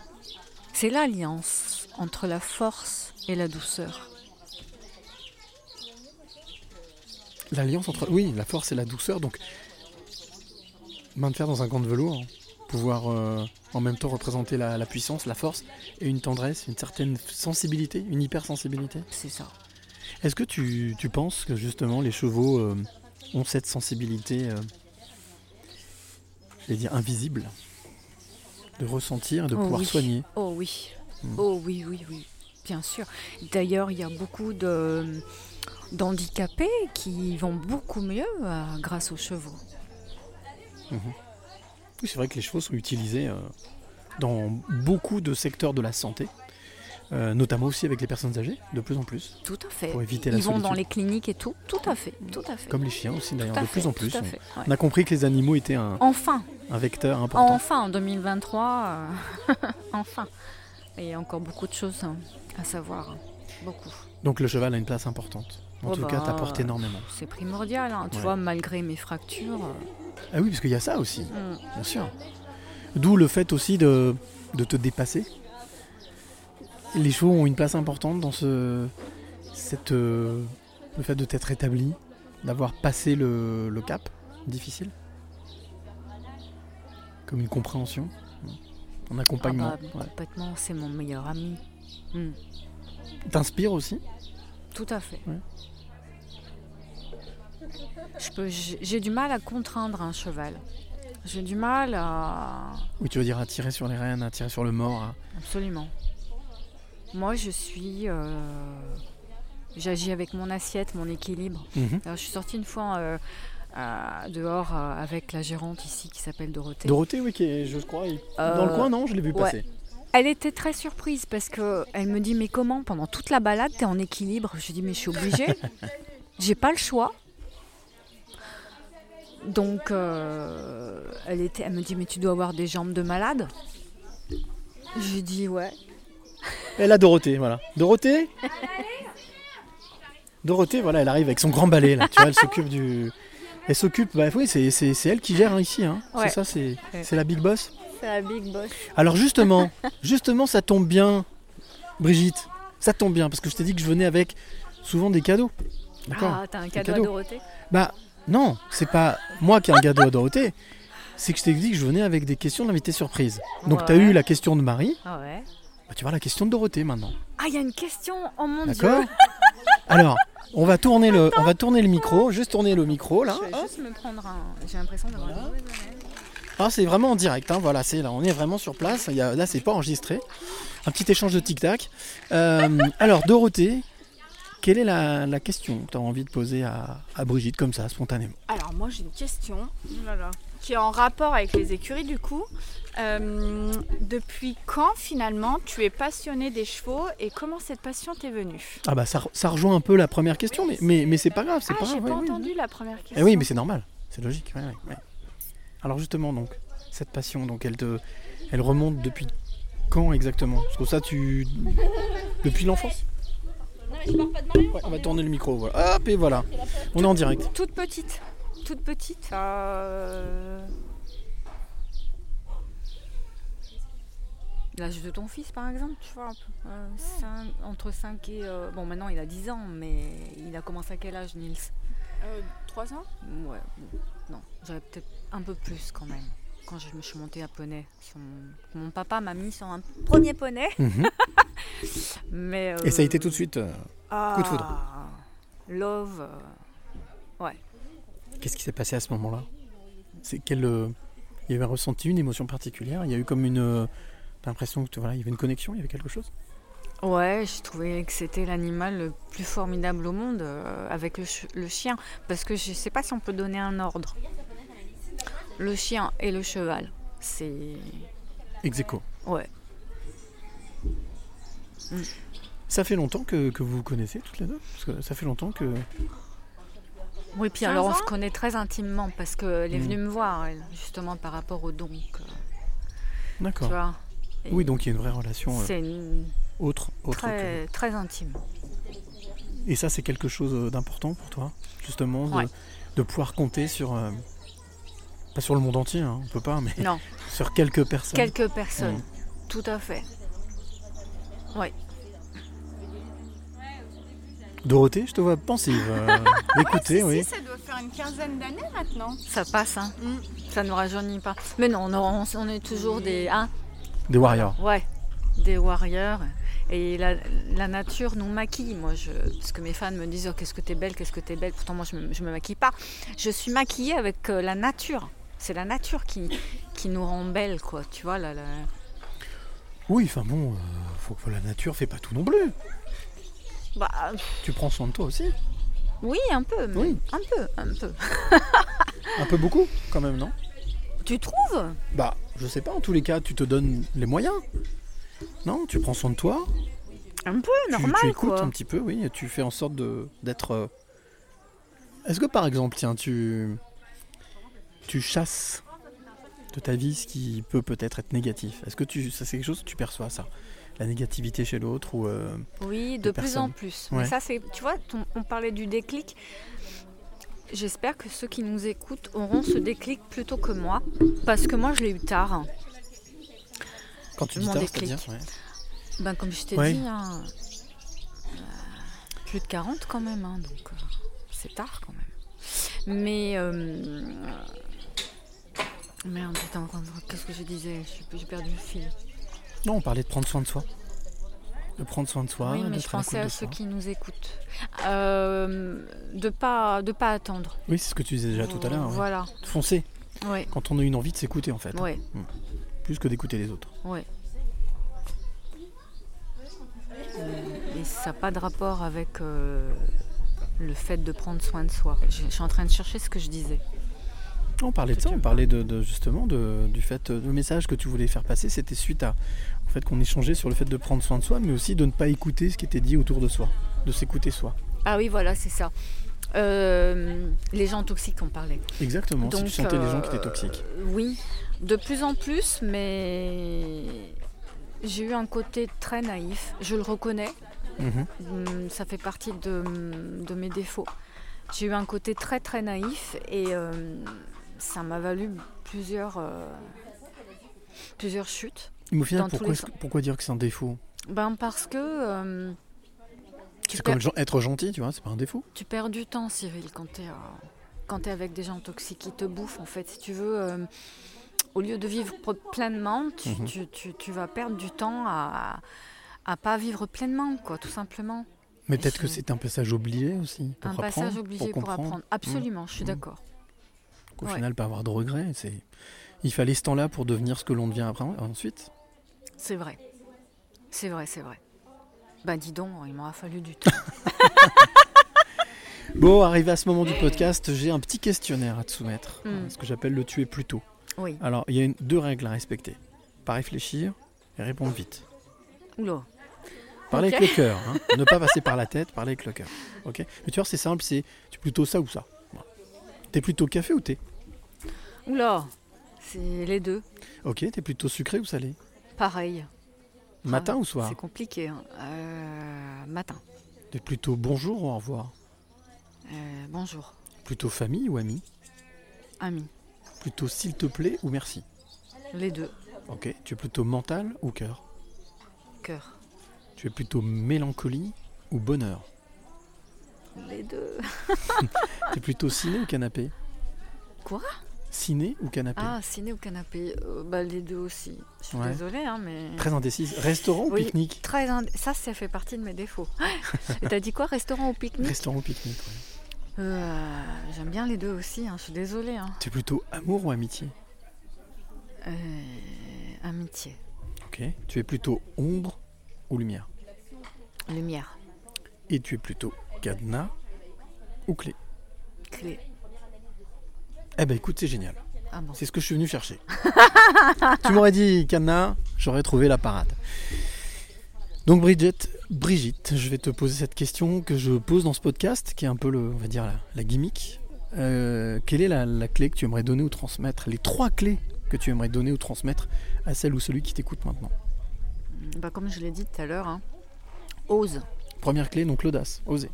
[SPEAKER 3] c'est l'alliance entre la force et la douceur.
[SPEAKER 1] L'alliance entre. Oui, la force et la douceur. Donc, main de fer dans un gant de velours. hein. Pouvoir euh, en même temps représenter la, la puissance, la force et une tendresse, une certaine sensibilité, une hypersensibilité.
[SPEAKER 3] C'est ça.
[SPEAKER 1] Est-ce que tu, tu penses que justement les chevaux euh, ont cette sensibilité, euh, je vais dire invisible, de ressentir et de
[SPEAKER 3] Oh
[SPEAKER 1] pouvoir
[SPEAKER 3] oui.
[SPEAKER 1] soigner?
[SPEAKER 3] Oh oui.
[SPEAKER 1] Hmm.
[SPEAKER 3] Oh oui, oui, oui. Bien sûr. D'ailleurs, il y a beaucoup de d'handicapés qui vont beaucoup mieux grâce aux chevaux.
[SPEAKER 1] Mhm. C'est vrai que les chevaux sont utilisés euh, dans beaucoup de secteurs de la santé, euh, notamment aussi avec les personnes âgées, de plus en plus.
[SPEAKER 3] Tout à fait.
[SPEAKER 1] Pour éviter la
[SPEAKER 3] Ils vont dans les cliniques et tout. Tout à fait. Tout à fait.
[SPEAKER 1] Comme les chiens aussi d'ailleurs, de plus en plus. on-
[SPEAKER 3] fait, ouais.
[SPEAKER 1] On a compris que les animaux étaient un,
[SPEAKER 3] Enfin.
[SPEAKER 1] un vecteur important.
[SPEAKER 3] Enfin, en 2023, euh, <laughs> enfin. Il y a encore beaucoup de choses hein, à savoir. Beaucoup.
[SPEAKER 1] Donc le cheval a une place importante. En
[SPEAKER 3] Oh
[SPEAKER 1] tout
[SPEAKER 3] bah,
[SPEAKER 1] cas, t'apportes énormément.
[SPEAKER 3] C'est primordial. hein. Tu
[SPEAKER 1] Ouais.
[SPEAKER 3] vois, malgré mes fractures. euh,
[SPEAKER 1] Ah oui, parce qu'il y a ça aussi,
[SPEAKER 3] Mm.
[SPEAKER 1] bien sûr. D'où le fait aussi de, de te dépasser. Les chevaux ont une place importante dans ce, cette, euh, le fait de t'être établi, d'avoir passé le, le cap difficile. Comme une compréhension, un accompagnement.
[SPEAKER 3] ah bah,
[SPEAKER 1] ouais.
[SPEAKER 3] Complètement, c'est mon meilleur ami. Mm.
[SPEAKER 1] T'inspires aussi?
[SPEAKER 3] Tout à fait.
[SPEAKER 1] Ouais.
[SPEAKER 3] J'ai du mal à contraindre un cheval. J'ai du mal à...
[SPEAKER 1] Oui, tu veux dire à tirer sur les rênes, à tirer sur le mort. à-
[SPEAKER 3] Absolument. Moi, je suis... euh, J'agis avec mon assiette, mon équilibre.
[SPEAKER 1] Mhm.
[SPEAKER 3] Alors, je suis sortie une fois euh, dehors euh, avec la gérante ici qui s'appelle Dorothée.
[SPEAKER 1] Dorothée, oui, qui est, je crois, dans le coin, non? Je l'ai vu
[SPEAKER 3] ouais.
[SPEAKER 1] passer.
[SPEAKER 3] Elle était très surprise parce que elle me dit mais comment? Pendant toute la balade t'es en équilibre Je dis mais je suis obligée, <laughs> j'ai pas le choix. Donc euh, elle était, elle me dit mais tu dois avoir des jambes de malade. J'ai dit ouais.
[SPEAKER 1] Et là, Dorothée, voilà. Dorothée Dorothée, voilà, elle arrive avec son grand balai, là. Tu vois, elle s'occupe du... Elle s'occupe, bah oui, c'est, elle qui gère hein, ici, hein.
[SPEAKER 3] Ouais.
[SPEAKER 1] C'est ça, c'est,
[SPEAKER 3] Ouais.
[SPEAKER 1] la big boss.
[SPEAKER 3] C'est la big boss.
[SPEAKER 1] Alors justement, justement, ça tombe bien, Brigitte. Ça tombe bien, parce que je t'ai dit que je venais avec souvent des cadeaux.
[SPEAKER 3] Ah t'as un cadeau, à. Dorothée
[SPEAKER 1] Bah, non, c'est pas moi qui ai à Dorothée. C'est que je t'ai dit que je venais avec des questions d'invité surprise. Donc, tu as
[SPEAKER 3] Ouais.
[SPEAKER 1] eu la question de Marie.
[SPEAKER 3] Ah ouais.
[SPEAKER 1] Bah, tu vois la question de Dorothée maintenant.
[SPEAKER 3] Ah il y a une question, oh mon
[SPEAKER 1] D'accord
[SPEAKER 3] dieu.
[SPEAKER 1] Alors, on va tourner le, on va tourner le micro, juste tourner le micro là.
[SPEAKER 3] Je vais juste me prendre un. J'ai l'impression d'avoir une mauvaise haleine.
[SPEAKER 1] Ah, c'est vraiment en direct, hein, voilà, c'est là, on est vraiment sur place. Il y a, là, c'est pas enregistré. Un petit échange de tic-tac. Euh, alors, Dorothée, quelle est la, la question que tu as envie de poser à, à Brigitte comme ça, spontanément?
[SPEAKER 6] Alors moi j'ai une question qui est en rapport avec les écuries du coup. Euh, depuis quand finalement tu es passionné des chevaux et comment cette passion t'est venue?
[SPEAKER 1] Ah bah ça, ça rejoint un peu la première question, mais, mais, mais c'est pas grave, c'est
[SPEAKER 6] Ah
[SPEAKER 1] pas
[SPEAKER 6] j'ai
[SPEAKER 1] grave.
[SPEAKER 6] pas
[SPEAKER 1] ouais, oui.
[SPEAKER 6] entendu la première question.
[SPEAKER 1] Eh oui, mais c'est normal, c'est logique. ouais, ouais, ouais. Alors justement, donc, cette passion, donc, elle, te, elle remonte depuis quand exactement? Parce que ça, tu... Depuis l'enfance? Ouais, on va tourner le micro, voilà. Hop, et voilà. On est en direct.
[SPEAKER 6] Toute petite. Toute petite. Euh,
[SPEAKER 3] L'âge de ton fils, par exemple, tu vois, euh, cinq- entre 5 et... euh, bon, maintenant, il a 10 ans, mais il a commencé à quel âge, Nils?
[SPEAKER 6] Euh, Trois ans
[SPEAKER 3] Ouais, non, j'aurais peut-être un peu plus quand même. Quand je me suis montée à poney. Son- Mon papa m'a mis sur un premier poney.
[SPEAKER 1] Mhm. <laughs>
[SPEAKER 3] mais,
[SPEAKER 1] Et ça a été
[SPEAKER 3] euh,
[SPEAKER 1] tout de suite euh,
[SPEAKER 3] ah,
[SPEAKER 1] coup de foudre.
[SPEAKER 3] Love. euh, ouais.
[SPEAKER 1] Qu'est-ce qui s'est passé à ce moment-là? C'est quel Il y avait ressenti une émotion particulière? Il y a eu comme une... T'as l'impression que voilà, il y avait une connexion, il y avait quelque chose?
[SPEAKER 3] Ouais, je trouvais que c'était l'animal le plus formidable au monde euh, avec le, ch- le chien. Parce que je sais pas si on peut donner un ordre. Le chien et le cheval. C'est.
[SPEAKER 1] Ex aequo. Ça fait longtemps que, que vous vous connaissez toutes les deux Parce que ça fait longtemps que...
[SPEAKER 3] Oui, puis
[SPEAKER 6] 15
[SPEAKER 3] alors on se connaît très intimement parce qu'elle est
[SPEAKER 1] Mm.
[SPEAKER 3] venue me voir, elle, justement par rapport au don.
[SPEAKER 1] D'accord. Oui, donc il y a une vraie relation euh,
[SPEAKER 3] C'est une-
[SPEAKER 1] autre, autre
[SPEAKER 3] très, très intime.
[SPEAKER 1] Et ça, c'est quelque chose euh, d'important pour toi, justement, de,
[SPEAKER 3] Ouais.
[SPEAKER 1] de pouvoir compter sur... euh, Pas sur le monde entier, hein, on peut pas, mais
[SPEAKER 3] Non. <laughs>
[SPEAKER 1] sur quelques personnes.
[SPEAKER 3] Quelques personnes,
[SPEAKER 1] Mm.
[SPEAKER 3] tout à fait. Oui.
[SPEAKER 1] Dorothée, je te vois pensive. euh, <laughs> d'écouter, oui.
[SPEAKER 6] Si, ça doit faire une quinzaine d'années maintenant.
[SPEAKER 3] Ça passe, hein. Ça ne rajeunit pas. Mais non, on, on est toujours des. Hein
[SPEAKER 1] Des warriors.
[SPEAKER 3] Ouais, des warriors. Et la, la nature nous maquille. Moi, je, parce que mes fans me disent oh, Qu'est-ce que t'es belle, qu'est-ce que t'es belle. Pourtant, moi, je me, je me maquille pas. Je suis maquillée avec euh, la nature. C'est la nature qui, qui nous rend belle, quoi. Tu vois, là. là.
[SPEAKER 1] Oui, enfin bon, euh, faut que la nature fait pas tout non plus.
[SPEAKER 3] Bah,
[SPEAKER 1] Tu prends soin de toi aussi.
[SPEAKER 3] oui, un peu. mais
[SPEAKER 1] Oui.
[SPEAKER 3] Un peu, un peu. <laughs>
[SPEAKER 1] Un peu beaucoup, quand même, non?
[SPEAKER 3] Tu trouves?
[SPEAKER 1] Bah, je sais pas, en tous les cas, tu te donnes les moyens. Non, tu prends soin de toi.
[SPEAKER 3] Un peu,
[SPEAKER 1] tu,
[SPEAKER 3] normal,
[SPEAKER 1] tu écoutes
[SPEAKER 3] quoi.
[SPEAKER 1] un petit peu, oui, et tu fais en sorte de d'être. euh, Est-ce que par exemple, tiens, tu tu chasses de ta vie ce qui peut peut-être être négatif Est-ce que tu ça c'est quelque chose que tu perçois ça La négativité chez l'autre ou euh,
[SPEAKER 3] Oui, de plus en plus.
[SPEAKER 1] Ouais.
[SPEAKER 3] Mais ça, c'est, tu vois, ton- on parlait du déclic. J'espère que ceux qui nous écoutent auront ce déclic plutôt que moi, parce que moi, je l'ai eu tard.
[SPEAKER 1] quand tu dis
[SPEAKER 3] Mon
[SPEAKER 1] tard,
[SPEAKER 3] déclic.
[SPEAKER 1] c'est-à-dire ouais.
[SPEAKER 3] Ben, comme je t'ai
[SPEAKER 1] Ouais.
[SPEAKER 3] dit, hein, euh, plus de 40 quand même, hein, donc euh, c'est tard quand même. Mais euh, merde, putain, qu'est-ce que je disais J'ai perdu le fil.
[SPEAKER 1] Non, on parlait de prendre soin de soi. De prendre soin de soi,
[SPEAKER 3] oui, mais je pensais à ceux
[SPEAKER 1] soi.
[SPEAKER 3] qui nous écoutent. Euh, de pas de pas attendre.
[SPEAKER 1] Oui, c'est ce que tu disais déjà tout à l'heure. ouais.
[SPEAKER 3] Voilà.
[SPEAKER 1] De foncer.
[SPEAKER 3] Ouais.
[SPEAKER 1] Quand on a une envie de s'écouter en fait.
[SPEAKER 3] Ouais.
[SPEAKER 1] Hmm. Plus que d'écouter les autres.
[SPEAKER 3] Ouais. Euh, Et ça n'a pas de rapport avec euh, le fait de prendre soin de soi. Je, je suis en train de chercher ce que je disais.
[SPEAKER 1] On parlait de ça, on parlait de, de- justement de- du fait, euh, le message que tu voulais faire passer, c'était suite à au fait qu'on échangeait sur le fait de prendre soin de soi, mais aussi de ne pas écouter ce qui était dit autour de soi, de s'écouter soi.
[SPEAKER 3] Ah oui, voilà, c'est ça. Euh, les gens toxiques, on parlait.
[SPEAKER 1] Exactement, si tu
[SPEAKER 3] Donc,
[SPEAKER 1] sentais les gens qui étaient
[SPEAKER 3] euh,
[SPEAKER 1] toxiques.
[SPEAKER 3] Oui, de plus en plus, mais j'ai eu un côté très naïf. Je le reconnais.
[SPEAKER 1] Mhm.
[SPEAKER 3] Hum, Ça fait partie de, de mes défauts. J'ai eu un côté très très naïf et euh, ça m'a valu plusieurs, euh, plusieurs chutes.
[SPEAKER 1] Mais au final, pourquoi, dire que c'est un défaut
[SPEAKER 3] Ben parce que euh,
[SPEAKER 1] C'est comme être gentil, tu vois, c'est pas un défaut.
[SPEAKER 3] tu perds du temps, Cyril, quand tu es, quand es avec des gens toxiques qui te bouffent, en fait. Si tu veux, euh, au lieu de vivre pleinement, tu,
[SPEAKER 1] Mhm.
[SPEAKER 3] tu- tu- tu vas perdre du temps à, à pas vivre pleinement, quoi, tout simplement.
[SPEAKER 1] Mais peut-être que
[SPEAKER 3] c'est-
[SPEAKER 1] un passage obligé aussi. Pour
[SPEAKER 3] Un
[SPEAKER 1] apprendre,
[SPEAKER 3] passage obligé pour, apprendre. Absolument, je suis
[SPEAKER 1] Mhm.
[SPEAKER 3] d'accord.
[SPEAKER 1] Qu'au
[SPEAKER 3] Ouais.
[SPEAKER 1] final, pas avoir de regrets. C'est... Il fallait ce temps-là pour devenir ce que l'on devient après, ensuite.
[SPEAKER 3] C'est vrai. C'est vrai, c'est vrai. Bah dis donc, il m'aura fallu du temps. <laughs>
[SPEAKER 1] Bon, arrivé à ce moment du podcast, j'ai un petit questionnaire à te soumettre.
[SPEAKER 3] Mm.
[SPEAKER 1] Ce que j'appelle le tuer plus tôt.
[SPEAKER 3] Oui.
[SPEAKER 1] Alors, il y a une- deux règles à respecter. Pas réfléchir et répondre vite.
[SPEAKER 3] Oula.
[SPEAKER 1] Parler avec le <laughs> cœur. hein. ne pas passer par la tête, parler avec le cœur. Ok Mais tu vois, c'est simple, c'est tu es plutôt ça ou ça. T'es plutôt café ou thé?
[SPEAKER 3] Oula, c'est les deux.
[SPEAKER 1] Ok, t'es plutôt sucré ou salé
[SPEAKER 3] Pareil.
[SPEAKER 1] Matin
[SPEAKER 3] Ah,
[SPEAKER 1] ou soir
[SPEAKER 3] C'est compliqué. hein. Euh, matin.
[SPEAKER 1] T'es plutôt bonjour ou au revoir
[SPEAKER 3] Euh, bonjour,
[SPEAKER 1] Plutôt famille ou ami
[SPEAKER 3] ami.
[SPEAKER 1] Plutôt s'il te plaît ou merci
[SPEAKER 3] Les deux.
[SPEAKER 1] Ok, tu es plutôt mental ou cœur
[SPEAKER 3] Cœur.
[SPEAKER 1] Tu es plutôt mélancolie ou bonheur
[SPEAKER 3] Les deux. <laughs>
[SPEAKER 1] Tu es plutôt ciné ou canapé
[SPEAKER 3] Quoi?
[SPEAKER 1] Ciné ou canapé
[SPEAKER 3] Ah, ciné ou canapé Euh, bah, Les deux aussi. Je suis
[SPEAKER 1] Ouais.
[SPEAKER 3] désolée, hein, mais.
[SPEAKER 1] Très indécise. Restaurant ou pique-nique
[SPEAKER 3] très ind- Ça, ça fait partie de mes défauts. <laughs> Et t'as dit quoi Restaurant ou pique-nique
[SPEAKER 1] Restaurant ou pique-nique, ouais.
[SPEAKER 3] Euh, J'aime bien les deux aussi, hein, je suis désolée. hein.
[SPEAKER 1] Tu es plutôt amour ou amitié
[SPEAKER 3] Euh, amitié.
[SPEAKER 1] Ok. Tu es plutôt ombre ou lumière
[SPEAKER 3] Lumière.
[SPEAKER 1] Et tu es plutôt cadenas ou clé
[SPEAKER 3] Clé.
[SPEAKER 1] Eh ben écoute, c'est génial.
[SPEAKER 3] Ah bon.
[SPEAKER 1] C'est ce que je suis venu chercher. <laughs> tu m'aurais dit cadenas, j'aurais trouvé la parade. Donc Bridget, Brigitte, je vais te poser cette question que je pose dans ce podcast, qui est un peu le, on va dire la, la gimmick. Euh, quelle est la, la clé que tu aimerais donner ou transmettre Les trois clés que tu aimerais donner ou transmettre à celle ou celui qui t'écoute maintenant?
[SPEAKER 3] Bah, comme je l'ai dit tout à l'heure, hein, ose,
[SPEAKER 1] Première clé, donc l'audace, oser.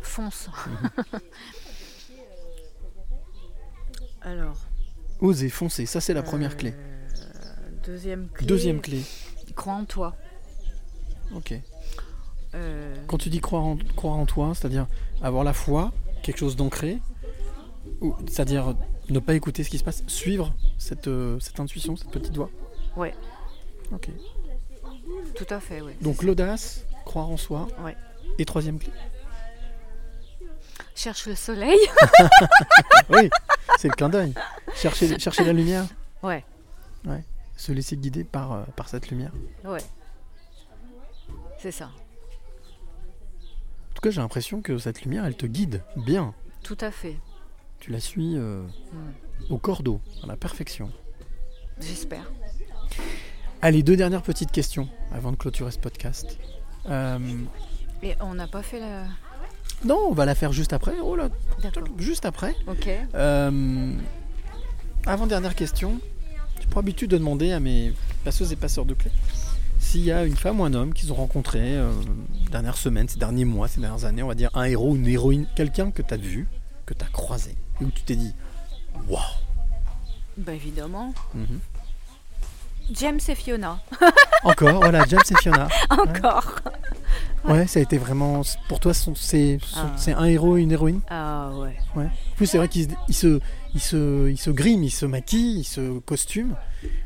[SPEAKER 3] fonce.
[SPEAKER 1] Mhm. <laughs>
[SPEAKER 3] Alors,
[SPEAKER 1] Oser, foncer, ça c'est la première clé.
[SPEAKER 3] euh, deuxième clé.
[SPEAKER 1] Deuxième clé,
[SPEAKER 3] Crois en toi.
[SPEAKER 1] ok.
[SPEAKER 3] Euh,
[SPEAKER 1] Quand tu dis croire en, croire en toi, c'est-à-dire avoir la foi, quelque chose d'ancré, c'est-à-dire ne pas écouter ce qui se passe, suivre cette, euh, cette intuition, cette petite voix.
[SPEAKER 3] Ouais.
[SPEAKER 1] Ok.
[SPEAKER 3] Tout à fait, oui.
[SPEAKER 1] Donc l'audace, croire en soi.
[SPEAKER 3] Ouais.
[SPEAKER 1] Et troisième clé.
[SPEAKER 3] Cherche le soleil. <laughs>
[SPEAKER 1] oui, <laughs> c'est le clin d'œil. Chercher, chercher la lumière.
[SPEAKER 3] Ouais.
[SPEAKER 1] Ouais. Se laisser guider par, euh, par cette lumière.
[SPEAKER 3] Ouais. C'est ça.
[SPEAKER 1] En tout cas, j'ai l'impression que cette lumière, elle te guide bien.
[SPEAKER 3] Tout à fait.
[SPEAKER 1] Tu la suis euh,
[SPEAKER 3] Mm.
[SPEAKER 1] au cordeau, à la perfection.
[SPEAKER 3] J'espère.
[SPEAKER 1] Allez, deux dernières petites questions avant de clôturer ce podcast. Euh,
[SPEAKER 3] Et on n'a pas fait la.
[SPEAKER 1] Non, on va la faire juste après. Oh là, juste après.
[SPEAKER 3] Ok.
[SPEAKER 1] Euh, avant-dernière question. J'ai pour habitude de demander à mes passeuses et passeurs de clés s'il y a une femme ou un homme qu'ils ont rencontré euh, dernières semaines, ces derniers mois, ces dernières années, on va dire un héros, une héroïne, quelqu'un que tu as vu, que tu as croisé, et où tu t'es dit Waouh
[SPEAKER 3] Bah évidemment.
[SPEAKER 1] Mhm.
[SPEAKER 3] James et Fiona. <laughs>
[SPEAKER 1] Encore, voilà, James et Fiona. <laughs>
[SPEAKER 3] Encore.
[SPEAKER 1] Ouais, ça a été vraiment. Pour toi, c'est
[SPEAKER 3] Ah.
[SPEAKER 1] un héros et une héroïne?
[SPEAKER 3] Ah ouais.
[SPEAKER 1] Ouais. En plus, c'est vrai qu'ils se- ils se, ils se, ils se griment, ils se maquillent, ils se costument.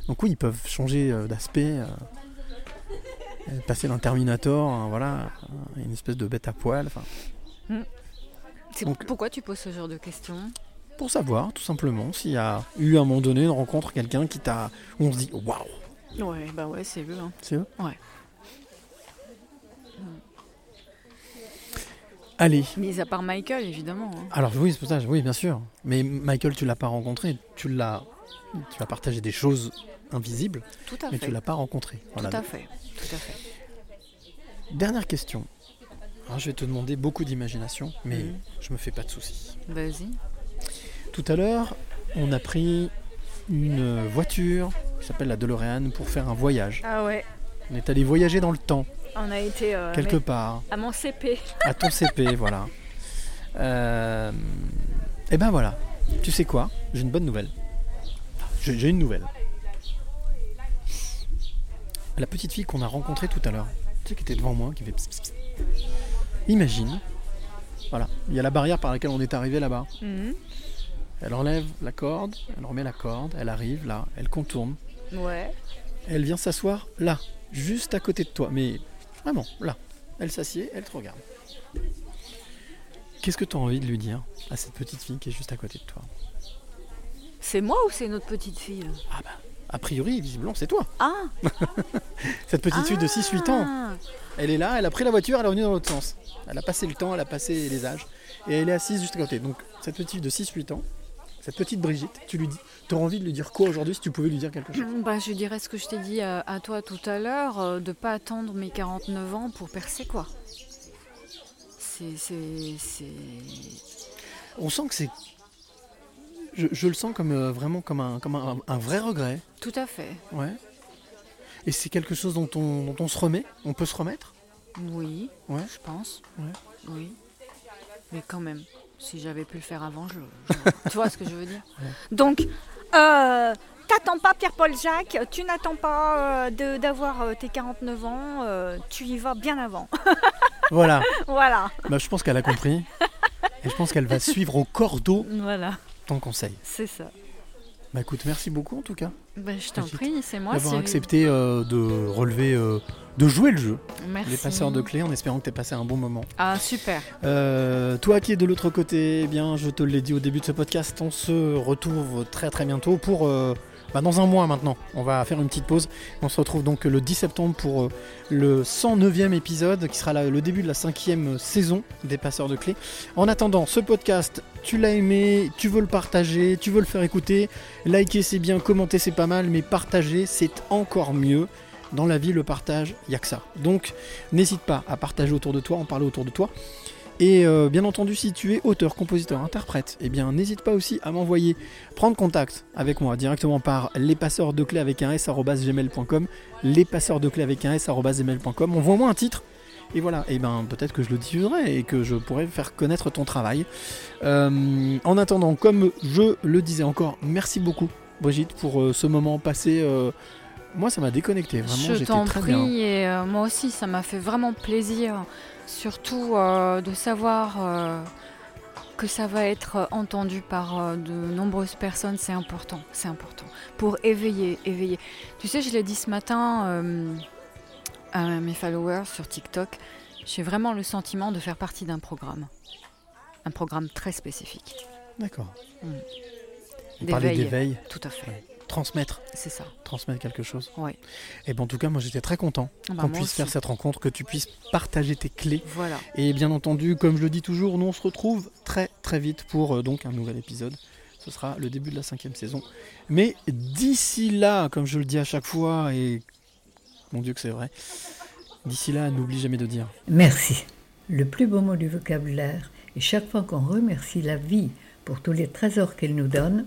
[SPEAKER 1] Donc oui, ils peuvent changer euh, d'aspect, euh, euh, passer d'un Terminator, hein, voilà, une espèce de bête à poil.
[SPEAKER 3] Mm.
[SPEAKER 1] Donc-
[SPEAKER 3] pourquoi tu poses ce genre de questions?
[SPEAKER 1] Pour savoir, tout simplement, s'il y a eu à un moment donné une rencontre, quelqu'un qui t'a, où on se dit waouh,
[SPEAKER 3] Ouais, bah ouais, c'est eux. hein.
[SPEAKER 1] c'est eux.
[SPEAKER 3] Ouais.
[SPEAKER 1] Allez.
[SPEAKER 3] Mis à part Michael, évidemment. hein.
[SPEAKER 1] Alors oui, c'est pour ça, oui, bien sûr. Mais Michael, tu l'as pas rencontré, tu l'as, tu as partagé des choses invisibles,
[SPEAKER 3] Tout à
[SPEAKER 1] mais
[SPEAKER 3] fait.
[SPEAKER 1] tu l'as pas rencontré.
[SPEAKER 3] Tout à fait. Tout à fait.
[SPEAKER 1] Dernière question. Alors, je vais te demander beaucoup d'imagination, mais
[SPEAKER 3] Mhm.
[SPEAKER 1] je me fais pas de soucis.
[SPEAKER 3] Vas-y.
[SPEAKER 1] Tout à l'heure, on a pris une voiture qui s'appelle la DeLorean pour faire un voyage.
[SPEAKER 6] Ah ouais,
[SPEAKER 1] On est allé voyager dans le temps,
[SPEAKER 6] on a été euh,
[SPEAKER 1] quelque
[SPEAKER 6] mais-
[SPEAKER 1] part,
[SPEAKER 6] à mon CP. <laughs>
[SPEAKER 1] à ton CP, voilà. Euh, Et ben voilà. Tu sais quoi? J'ai une bonne nouvelle. J'ai une nouvelle. La petite fille qu'on a rencontrée tout à l'heure, tu sais, qui était devant moi, qui fait. pss, pss, pss. Imagine. Voilà, il y a la barrière par laquelle on est arrivé là-bas.
[SPEAKER 6] Mhm.
[SPEAKER 1] Elle enlève la corde, elle remet la corde, elle arrive là, elle contourne,
[SPEAKER 6] Ouais.
[SPEAKER 1] elle vient s'asseoir là, juste à côté de toi, mais vraiment là. Elle s'assied, elle te regarde. Qu'est-ce que tu as envie de lui dire à cette petite fille qui est juste à côté de toi?
[SPEAKER 3] C'est moi ou c'est notre petite fille?
[SPEAKER 1] A priori, visiblement, c'est toi.
[SPEAKER 3] Ah <laughs>
[SPEAKER 1] Cette petite fille de 6-8 ans,
[SPEAKER 3] Ah.
[SPEAKER 1] elle est là, elle a pris la voiture, elle est revenue dans l'autre sens. Elle a passé le temps, elle a passé les âges, et elle est assise juste à côté. Donc, cette petite fille de 6-8 ans, cette petite Brigitte, tu lui dis, tu aurais envie de lui dire quoi aujourd'hui si tu pouvais lui dire quelque chose?
[SPEAKER 3] Bah, je dirais ce que je t'ai dit à, à toi tout à l'heure, euh, de pas attendre mes 49 ans pour percer quoi. C'est. c'est- c'est-
[SPEAKER 1] On sent que c'est. Je, je le sens comme euh, vraiment comme, un, comme un, un vrai regret.
[SPEAKER 3] Tout à fait.
[SPEAKER 1] Ouais. Et c'est quelque chose dont on, dont on se remet? On peut se remettre?
[SPEAKER 3] Oui,
[SPEAKER 1] Ouais.
[SPEAKER 3] je pense.
[SPEAKER 1] Ouais.
[SPEAKER 3] Oui. Mais quand même, si j'avais pu le faire avant, je. je- <laughs> tu vois ce que je veux dire
[SPEAKER 6] Donc, euh, t'attends pas Pierre-Paul Jacques, tu n'attends pas euh, de- d'avoir euh, tes 49 ans, euh, tu y vas bien avant. <laughs>
[SPEAKER 1] Voilà.
[SPEAKER 6] voilà.
[SPEAKER 1] Bah, je pense qu'elle a compris. Et je pense qu'elle va suivre au cordeau
[SPEAKER 3] Voilà,
[SPEAKER 1] ton conseil.
[SPEAKER 3] c'est ça.
[SPEAKER 1] Bah écoute, merci beaucoup en tout cas
[SPEAKER 3] Bah, je t'en prie, c'est moi.
[SPEAKER 1] d'avoir accepté euh, de relever, euh, de jouer le jeu.
[SPEAKER 3] Merci.
[SPEAKER 1] Les passeurs de clés en espérant que tu aies passé un bon moment.
[SPEAKER 3] Ah, super.
[SPEAKER 1] Euh, toi qui es de l'autre côté, eh bien, je te l'ai dit au début de ce podcast, on se retrouve très très bientôt pour. Euh, bah, dans un mois maintenant, on va faire une petite pause. On se retrouve donc le 10 septembre pour euh, le 109e épisode qui sera le début de la cinquième saison des passeurs de clés. En attendant, ce podcast, tu l'as aimé, tu veux le partager, tu veux le faire écouter, liker c'est bien, commenter c'est pas mal, mais partager c'est encore mieux. Dans la vie, le partage, il n'y a que ça. Donc, n'hésite pas à partager autour de toi, en parler autour de toi. Et euh, bien entendu, si tu es auteur, compositeur, interprète, eh bien n'hésite pas aussi à m'envoyer, prendre contact avec moi directement par les passeurs de clés avec un s gmail.com, les passeurs de clés avec un s gmail.com. Envoie-moi un titre. Et voilà, et ben peut-être que je le diffuserai et que je pourrai faire connaître ton travail. Euh, en attendant, comme je le disais encore, merci beaucoup Brigitte pour euh, ce moment passé moi, ça m'a déconnecté. Vraiment,
[SPEAKER 3] Je t'en
[SPEAKER 1] bien.
[SPEAKER 3] prie, et moi aussi, ça m'a fait vraiment plaisir. Surtout euh, de savoir euh, que ça va être entendu par euh, de nombreuses personnes, c'est important, c'est important. Pour éveiller, éveiller. Tu sais, je l'ai dit ce matin à mes followers sur TikTok, j'ai vraiment le sentiment de faire partie d'un programme. Un programme très spécifique.
[SPEAKER 1] D'accord.
[SPEAKER 3] Mm.
[SPEAKER 1] On parlait
[SPEAKER 3] D'éveil.
[SPEAKER 1] d'éveil?
[SPEAKER 3] Tout à fait.
[SPEAKER 1] Ouais. Transmettre.
[SPEAKER 3] C'est ça.
[SPEAKER 1] Transmettre quelque chose.
[SPEAKER 3] Oui.
[SPEAKER 1] Et ben en tout cas, moi j'étais très content
[SPEAKER 3] Ah bah,
[SPEAKER 1] qu'on puisse
[SPEAKER 3] aussi.
[SPEAKER 1] faire cette rencontre, que tu puisses partager tes clés.
[SPEAKER 3] Voilà.
[SPEAKER 1] Et bien entendu, comme je le dis toujours, nous on se retrouve très très vite pour euh, donc un nouvel épisode. Ce sera le début de la cinquième saison. Mais d'ici là, comme je le dis à chaque fois, et mon Dieu que c'est vrai, d'ici là, n'oublie jamais de dire.
[SPEAKER 7] Merci. Le plus beau mot du vocabulaire. Et chaque fois qu'on remercie la vie pour tous les trésors qu'elle nous donne,